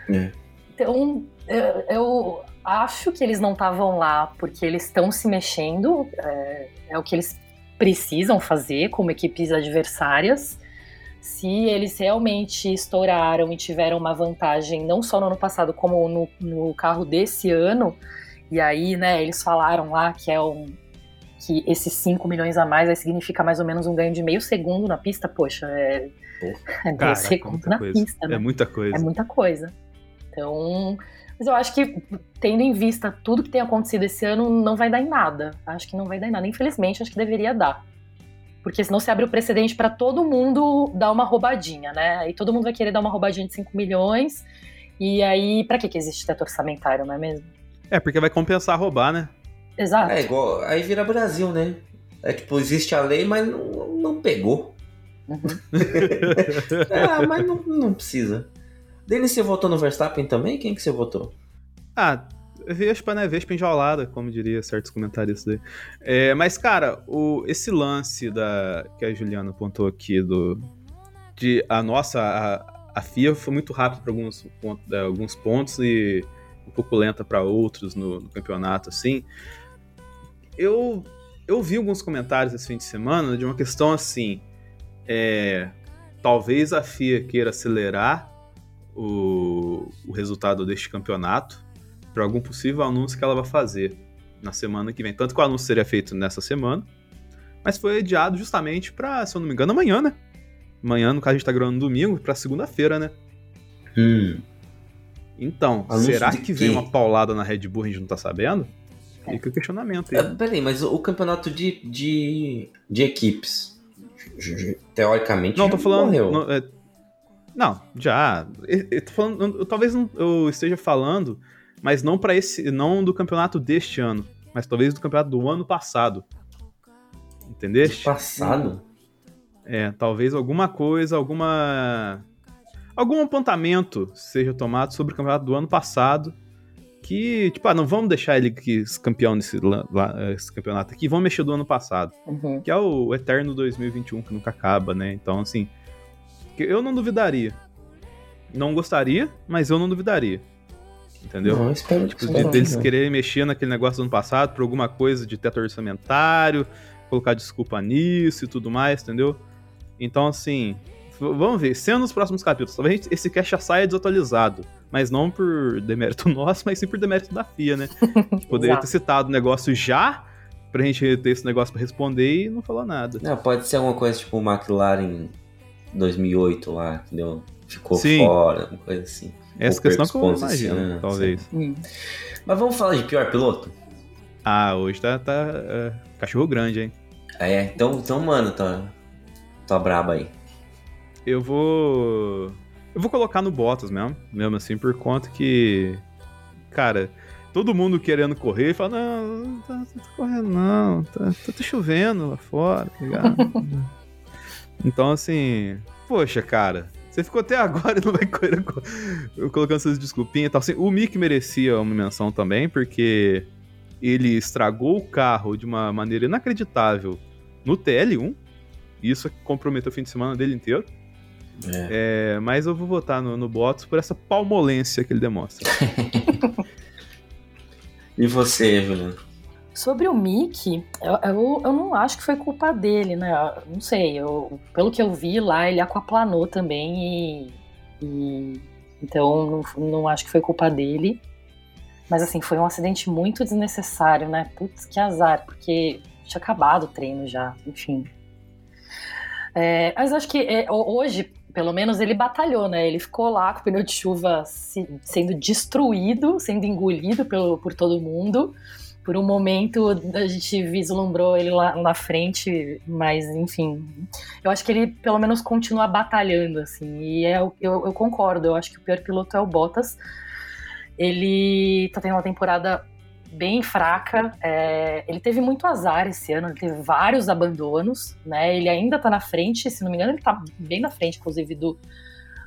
É. Então, eu, eu acho que eles não estavam lá porque eles estão se mexendo, é, é, o que eles precisam fazer como equipes adversárias. Se eles realmente estouraram e tiveram uma vantagem, não só no ano passado, como no, no carro desse ano, e aí, né, eles falaram lá que é um, que esses 5 milhões a mais aí significa mais ou menos um ganho de meio segundo na pista, poxa, é, é meio Cara, segundo na coisa. pista, né? É muita coisa. É muita coisa. Então, mas eu acho que tendo em vista tudo que tem acontecido esse ano, não vai dar em nada. Acho que não vai dar em nada. Infelizmente, acho que deveria dar. Porque senão se abre o precedente para todo mundo dar uma roubadinha, né? Aí todo mundo vai querer dar uma roubadinha de 5 milhões. E aí, para que, que existe teto orçamentário, não é mesmo? É, porque vai compensar roubar, né? Exato. É igual. Aí vira Brasil, né? É tipo, existe a lei, mas não, não pegou. Uhum. ah, mas não, não precisa. Denis, você votou no Verstappen também? Quem que você votou? Ah, Vespa, né? Vespa enjaulada, como diria certos comentaristas aí. É, mas, cara, o, esse lance da, que a Juliana apontou aqui do. De a nossa. A, a FIA foi muito rápida para alguns, eh, alguns pontos e um pouco lenta para outros no, no campeonato, assim. Eu, eu vi alguns comentários esse fim de semana de uma questão assim. É, talvez a FIA queira acelerar o, o resultado deste campeonato para algum possível anúncio que ela vai fazer na semana que vem. Tanto que o anúncio seria feito nessa semana, mas foi adiado justamente para, se eu não me engano, amanhã, né? Amanhã, no caso, a gente tá gravando no domingo, pra segunda-feira, né? Hum. Então, Anúncio será que vem uma paulada na Red Bull e a gente não tá sabendo? Fica o questionamento aí. É, peraí, mas o, campeonato de, de, de equipes, teoricamente, Não, já tô falando. morreu. Não, é- não, já. Eu, falando, eu- talvez não- eu esteja falando, mas não para esse, não do campeonato deste ano, mas talvez do campeonato do ano passado. Entendeste? Passado? É, talvez alguma coisa, alguma. Algum apontamento seja tomado sobre o campeonato do ano passado. Que, tipo, ah, não vamos deixar ele que campeão nesse la- esse campeonato aqui, vamos mexer do ano passado. Uhum. Que é o eterno 2021, que nunca acaba, né? Então, assim, que eu não duvidaria. Não gostaria, mas eu não duvidaria. Entendeu? Não, espero que Tipo, isso de, não deles venha. quererem mexer naquele negócio do ano passado por alguma coisa de teto orçamentário, colocar desculpa nisso e tudo mais, entendeu? Então, assim, vamos ver. Sendo nos próximos capítulos, talvez esse cast já saia desatualizado. Mas não por demérito nosso, mas sim por demérito da FIA, né? Poderia ter citado o negócio já, pra gente ter esse negócio pra responder e não falou nada. Não, pode ser alguma coisa tipo o McLaren 2008 lá, que deu, ficou Sim. fora, uma coisa assim. Essa questão que eu imagino, talvez. Hum. Mas vamos falar de pior piloto? Ah, hoje tá, tá é, cachorro grande, hein? É, então, então mano, tá, tá braba aí. Eu vou. Eu vou colocar no Bottas mesmo, mesmo assim, por conta que. Cara, todo mundo querendo correr e fala, não, não tá, não tá correndo, não, tá, tá, tá chovendo lá fora, tá ligado? então, assim, poxa, cara, você ficou até agora e não vai colocando essas desculpinhas e tal. Assim, o Mick merecia uma menção também, porque ele estragou o carro de uma maneira inacreditável no TL1. e Isso comprometeu o fim de semana dele inteiro. É, mas eu vou votar no, no Bottas por essa palmolência que ele demonstra. E você, Juliano? Sobre o Mickey, eu, eu, eu não acho que foi culpa dele, né? Eu Não sei, eu, pelo que eu vi lá, ele aquaplanou também e. e- então não, não acho que foi culpa dele. Mas assim, foi um acidente muito desnecessário, né? Putz, que azar, porque tinha acabado o treino já, enfim. É, mas acho que é, hoje, pelo menos, ele batalhou, né? Ele ficou lá com o pneu de chuva se, sendo destruído, sendo engolido pelo, por todo mundo. Por um momento a gente vislumbrou ele lá na frente, mas enfim, eu acho que ele pelo menos continua batalhando, assim, e é, eu, eu concordo, eu acho que o pior piloto é o Bottas. Ele tá tendo uma temporada bem fraca. É, ele teve muito azar esse ano, ele teve vários abandonos, né? Ele ainda tá na frente, se não me engano, ele tá bem na frente, inclusive, do,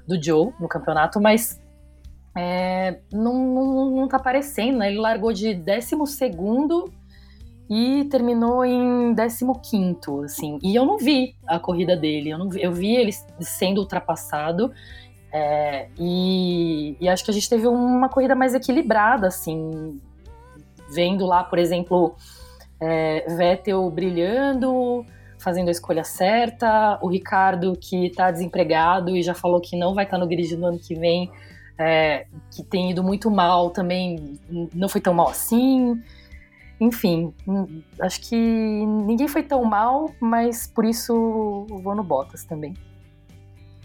do Joe no campeonato, mas é, não, não, não tá aparecendo, né? Ele largou de 12 e terminou em 15, assim. E eu não vi a corrida dele, eu, não vi, eu vi ele sendo ultrapassado. É, e, e acho que a gente teve uma corrida mais equilibrada, assim, vendo lá, por exemplo, é, Vettel brilhando, fazendo a escolha certa, o Ricardo que está desempregado e já falou que não vai estar tá no grid no ano que vem, é, que tem ido muito mal também, não foi tão mal assim. Enfim, hum, acho que ninguém foi tão mal, mas por isso vou no Bottas também.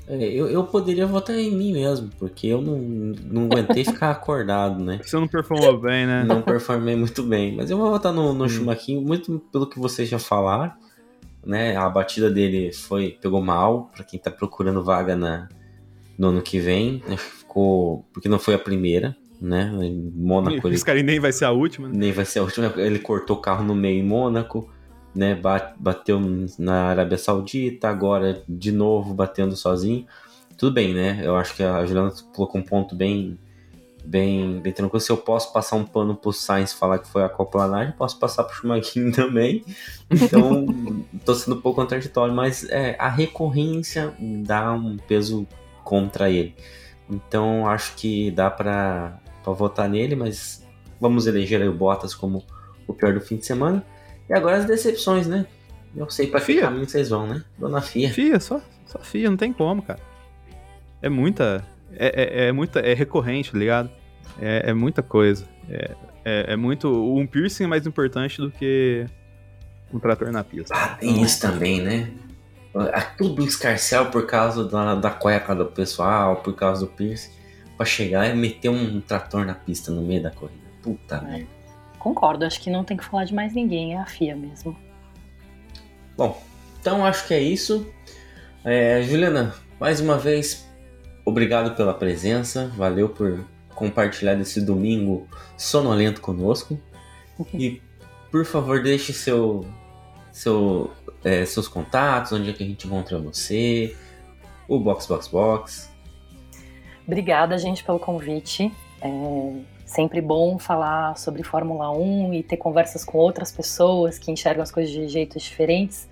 É, eu, eu poderia votar em mim mesmo, porque eu não, não aguentei ficar acordado, né? Você não performou bem, né? Não performei muito bem. Mas eu vou votar no, no hum. Schumacher, muito pelo que vocês já falaram. Né? A batida dele foi pegou mal, para quem tá procurando vaga na, no ano que vem. Né? Ficou. Porque não foi a primeira, né? Em Mônaco. Esse cara nem vai ser a última, né? Nem vai ser a última. Ele cortou o carro no meio em Mônaco né, bateu na Arábia Saudita, agora de novo batendo sozinho. Tudo bem, né? Eu acho que a Juliana colocou um ponto bem, bem, bem tranquilo. Se eu posso passar um pano pro Sainz falar que foi a aquaplanagem, posso passar pro Schumacher também. Então, tô sendo um pouco contraditório, mas é, a recorrência dá um peso contra ele. Então, acho que dá para votar nele, mas vamos eleger o Bottas como o pior do fim de semana. E agora as decepções, né? Eu sei pra que caminho vocês vão, né? Dona Fia. Fia, só, só Fia, não tem como, cara. É muita. É, é, é muita. É recorrente, tá ligado? É, é muita coisa. É, é, é, muito. Um piercing é mais importante do que um trator na pista. Ah, tem isso também, né? Tudo escarcel por causa da, da cueca do pessoal, por causa do piercing. Pra chegar e meter um trator na pista no meio da corrida. Puta é. merda. Concordo, acho que não tem que falar de mais ninguém, é a FIA mesmo. Bom, então acho que é isso. É, Juliana, mais uma vez, obrigado pela presença, valeu por compartilhar desse domingo sonolento conosco. e por favor, deixe seu, seu, é, seus contatos, onde é que a gente encontra você, o Box Box Box. Obrigada, gente, pelo convite. É, Sempre bom falar sobre Fórmula 1 e ter conversas com outras pessoas que enxergam as coisas de jeitos diferentes.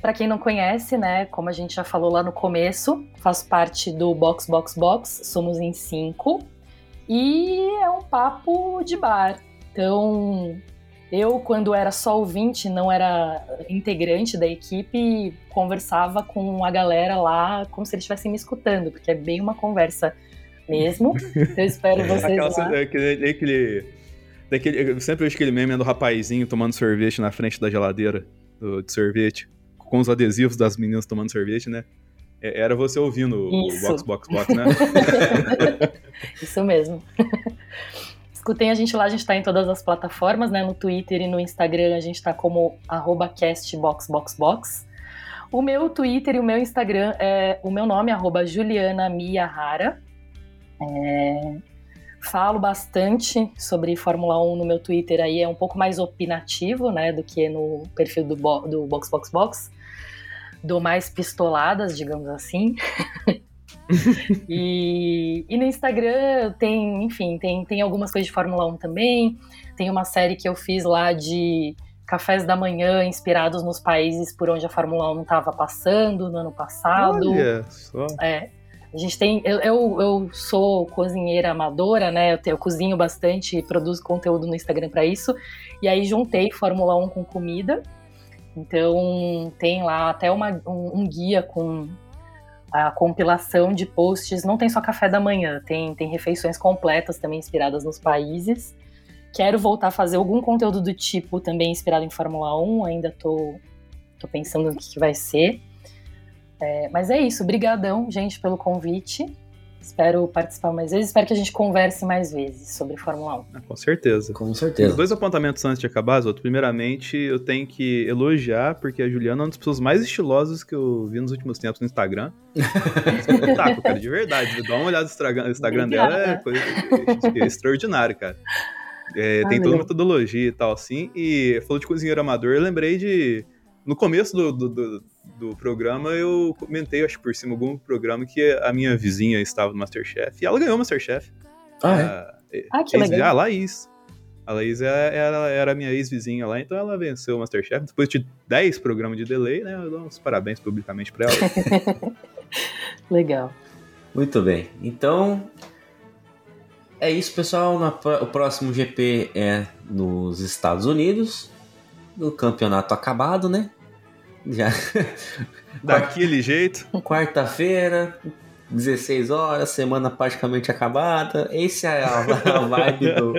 Para quem não conhece, né, como a gente já falou lá no começo, faço parte do Box Box Box, somos em cinco e é um papo de bar. Então, eu, quando era só ouvinte, não era integrante da equipe, conversava com a galera lá como se eles estivessem me escutando, porque é bem uma conversa mesmo. Eu espero vocês Aquela, lá. Aquele, aquele, daquele, eu sempre vejo aquele meme do rapazinho tomando sorvete na frente da geladeira do, de sorvete, com os adesivos das meninas tomando sorvete, né? É, era você ouvindo Isso. o Box Box Box, né? Isso mesmo. Escutem a gente lá, a gente tá em todas as plataformas, né? No Twitter e no Instagram a gente tá como castboxboxbox. O meu Twitter e o meu Instagram é o meu nome, arroba Juliana Miyahara. É, falo bastante sobre Fórmula 1 no meu Twitter, aí é um pouco mais opinativo, né, do que no perfil do, do Box Box Box. Dou mais pistoladas, digamos assim. e, e, no Instagram tem, enfim, tem, tem algumas coisas de Fórmula 1 também. Tem uma série que eu fiz lá de cafés da manhã inspirados nos países por onde a Fórmula 1 estava passando no ano passado. Olha só. É, a gente tem. Eu, eu, eu sou cozinheira amadora, né? Eu, eu cozinho bastante e produzo conteúdo no Instagram para isso. E aí juntei Fórmula 1 com comida. Então tem lá até uma, um, um guia com a compilação de posts não tem só café da manhã, tem, tem refeições completas também inspiradas nos países. Quero voltar a fazer algum conteúdo do tipo também inspirado em Fórmula 1, ainda tô, tô pensando no que, que vai ser. É, mas é isso, brigadão, gente, pelo convite. Espero participar mais vezes, espero que a gente converse mais vezes sobre Fórmula 1. Ah, com certeza. Com certeza. Dois apontamentos antes de acabar, Zoto. Primeiramente, eu tenho que elogiar, porque a Juliana é uma das pessoas mais estilosas que eu vi nos últimos tempos no Instagram. Espetáculo, cara, de verdade. Dá uma olhada no Instagram, dela, é coisa é extraordinária, cara. É, Ah, tem toda uma metodologia e tal, assim. E falou de cozinheiro amador, eu lembrei de. No começo do, do, do, do programa, eu comentei, acho que por cima, algum programa que a minha vizinha estava no Masterchef. E ela ganhou o Masterchef. Ah, é? Ah, Ah, que ex- legal. Ah, a Laís. A Laís é- era, era minha ex-vizinha lá, então ela venceu o Masterchef. Depois de 10 programas de delay, né? Eu dou uns parabéns publicamente pra ela. Legal. Muito bem. Então, é isso, pessoal. O próximo GP é nos Estados Unidos. O campeonato acabado, né? Já. Daquele jeito. Quarta-feira, 16 horas, semana praticamente acabada. Esse é a, vibe do-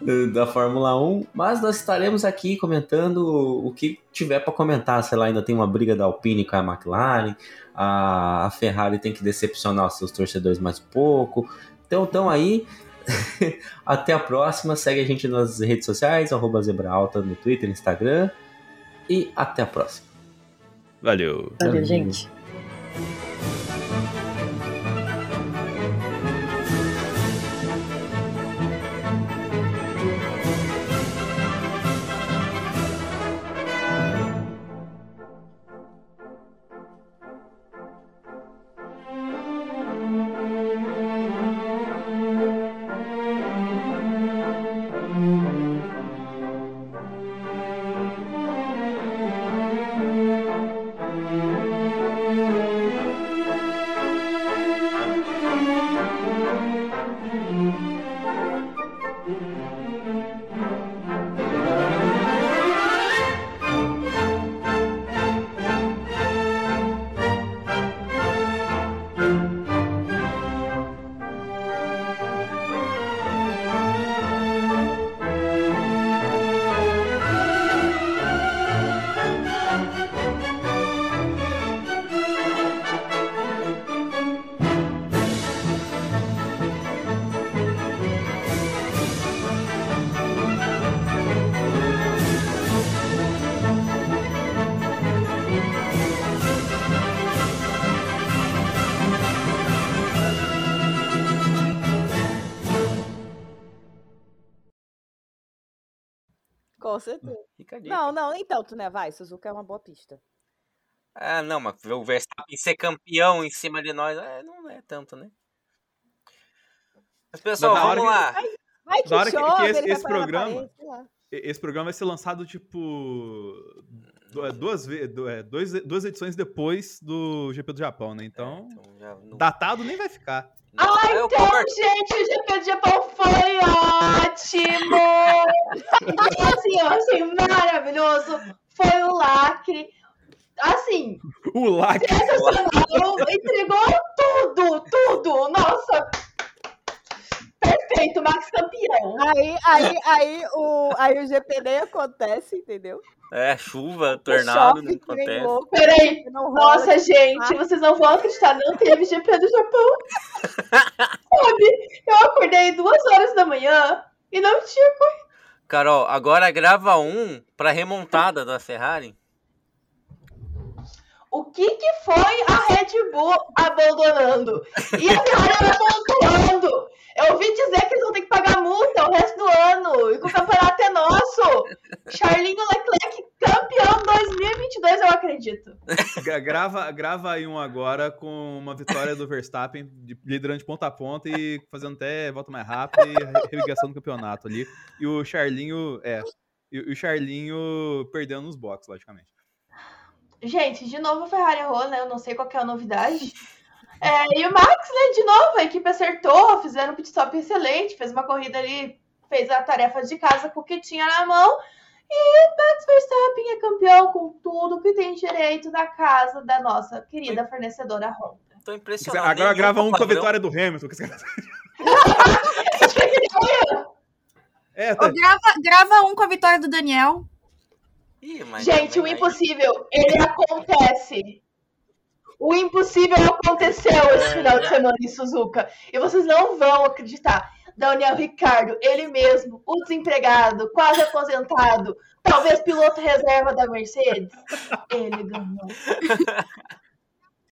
do- da Fórmula 1. Mas nós estaremos aqui comentando o que tiver para comentar. Sei lá, ainda tem uma briga da Alpine com a McLaren. A, a Ferrari tem que decepcionar os seus torcedores mais um pouco. Então, então aí. Até a próxima. Segue a gente nas redes sociais, arroba Zebra Alta no Twitter, Instagram. E até a próxima. Valeu. Valeu, gente. Com certeza. Não, não, então, tu né, vai, Suzuka é uma boa pista. Ah, não, mas ver o Verstappen ser campeão em cima de nós é, não é tanto, né? Mas pessoal, vamos que- lá. Vai que Da hora que- esse- na programa- parede, Esse programa vai ser lançado, tipo. é, Duas, ve- du- é, duas edições depois do GP do Japão, né? Então. Já não- Datado nem vai ficar. Ai, eu então, gente, o GP do Japão foi ótimo! Então, assim, eu achei maravilhoso. Foi o lacre. Assim, O lacre. sensacional. Entregou tudo, tudo. Nossa, perfeito, Max campeão. Aí, aí, aí, o, aí o GP nem acontece, entendeu? É, chuva, tornado, não acontece. louco, Peraí, não rola nossa, de gente, vocês não vão acreditar, não teve GP do Japão. Sabe, eu acordei duas horas da manhã e não tinha corrida. Carol, agora grava um pra remontada da Ferrari. O que que foi a Red Bull abandonando? E a Ferrari abandonando? Eu ouvi dizer que eles vão ter que pagar multa o resto do ano e que o campeonato é nosso. Charlinho Leclerc campeão 2022, eu acredito. Gra- Grava, grava aí um agora com uma vitória do Verstappen, de- liderando de ponta a ponta e fazendo até volta mais rápida e re- religação do campeonato ali. E o Charlinho, é. E o Charlinho perdendo nos boxes, logicamente. Gente, de novo a Ferrari errou, né? Eu não sei qual que é a novidade. É, e o Max, né, de novo, a equipe acertou, fizeram um pit stop excelente, fez uma corrida ali, fez a tarefa de casa com o que tinha na mão. E Max Verstappen é campeão com tudo que tem direito na casa da nossa querida fornecedora Honda. tô impressionado. Agora grava um com a vitória do Hamilton. É, Ô, grava, grava um com a vitória do Daniel. Ih, Gente, o impossível, ele acontece. O impossível aconteceu esse final de semana em Suzuka. E vocês não vão acreditar. Daniel Ricardo, ele mesmo, o desempregado, quase aposentado, talvez piloto reserva da Mercedes, ele ganhou.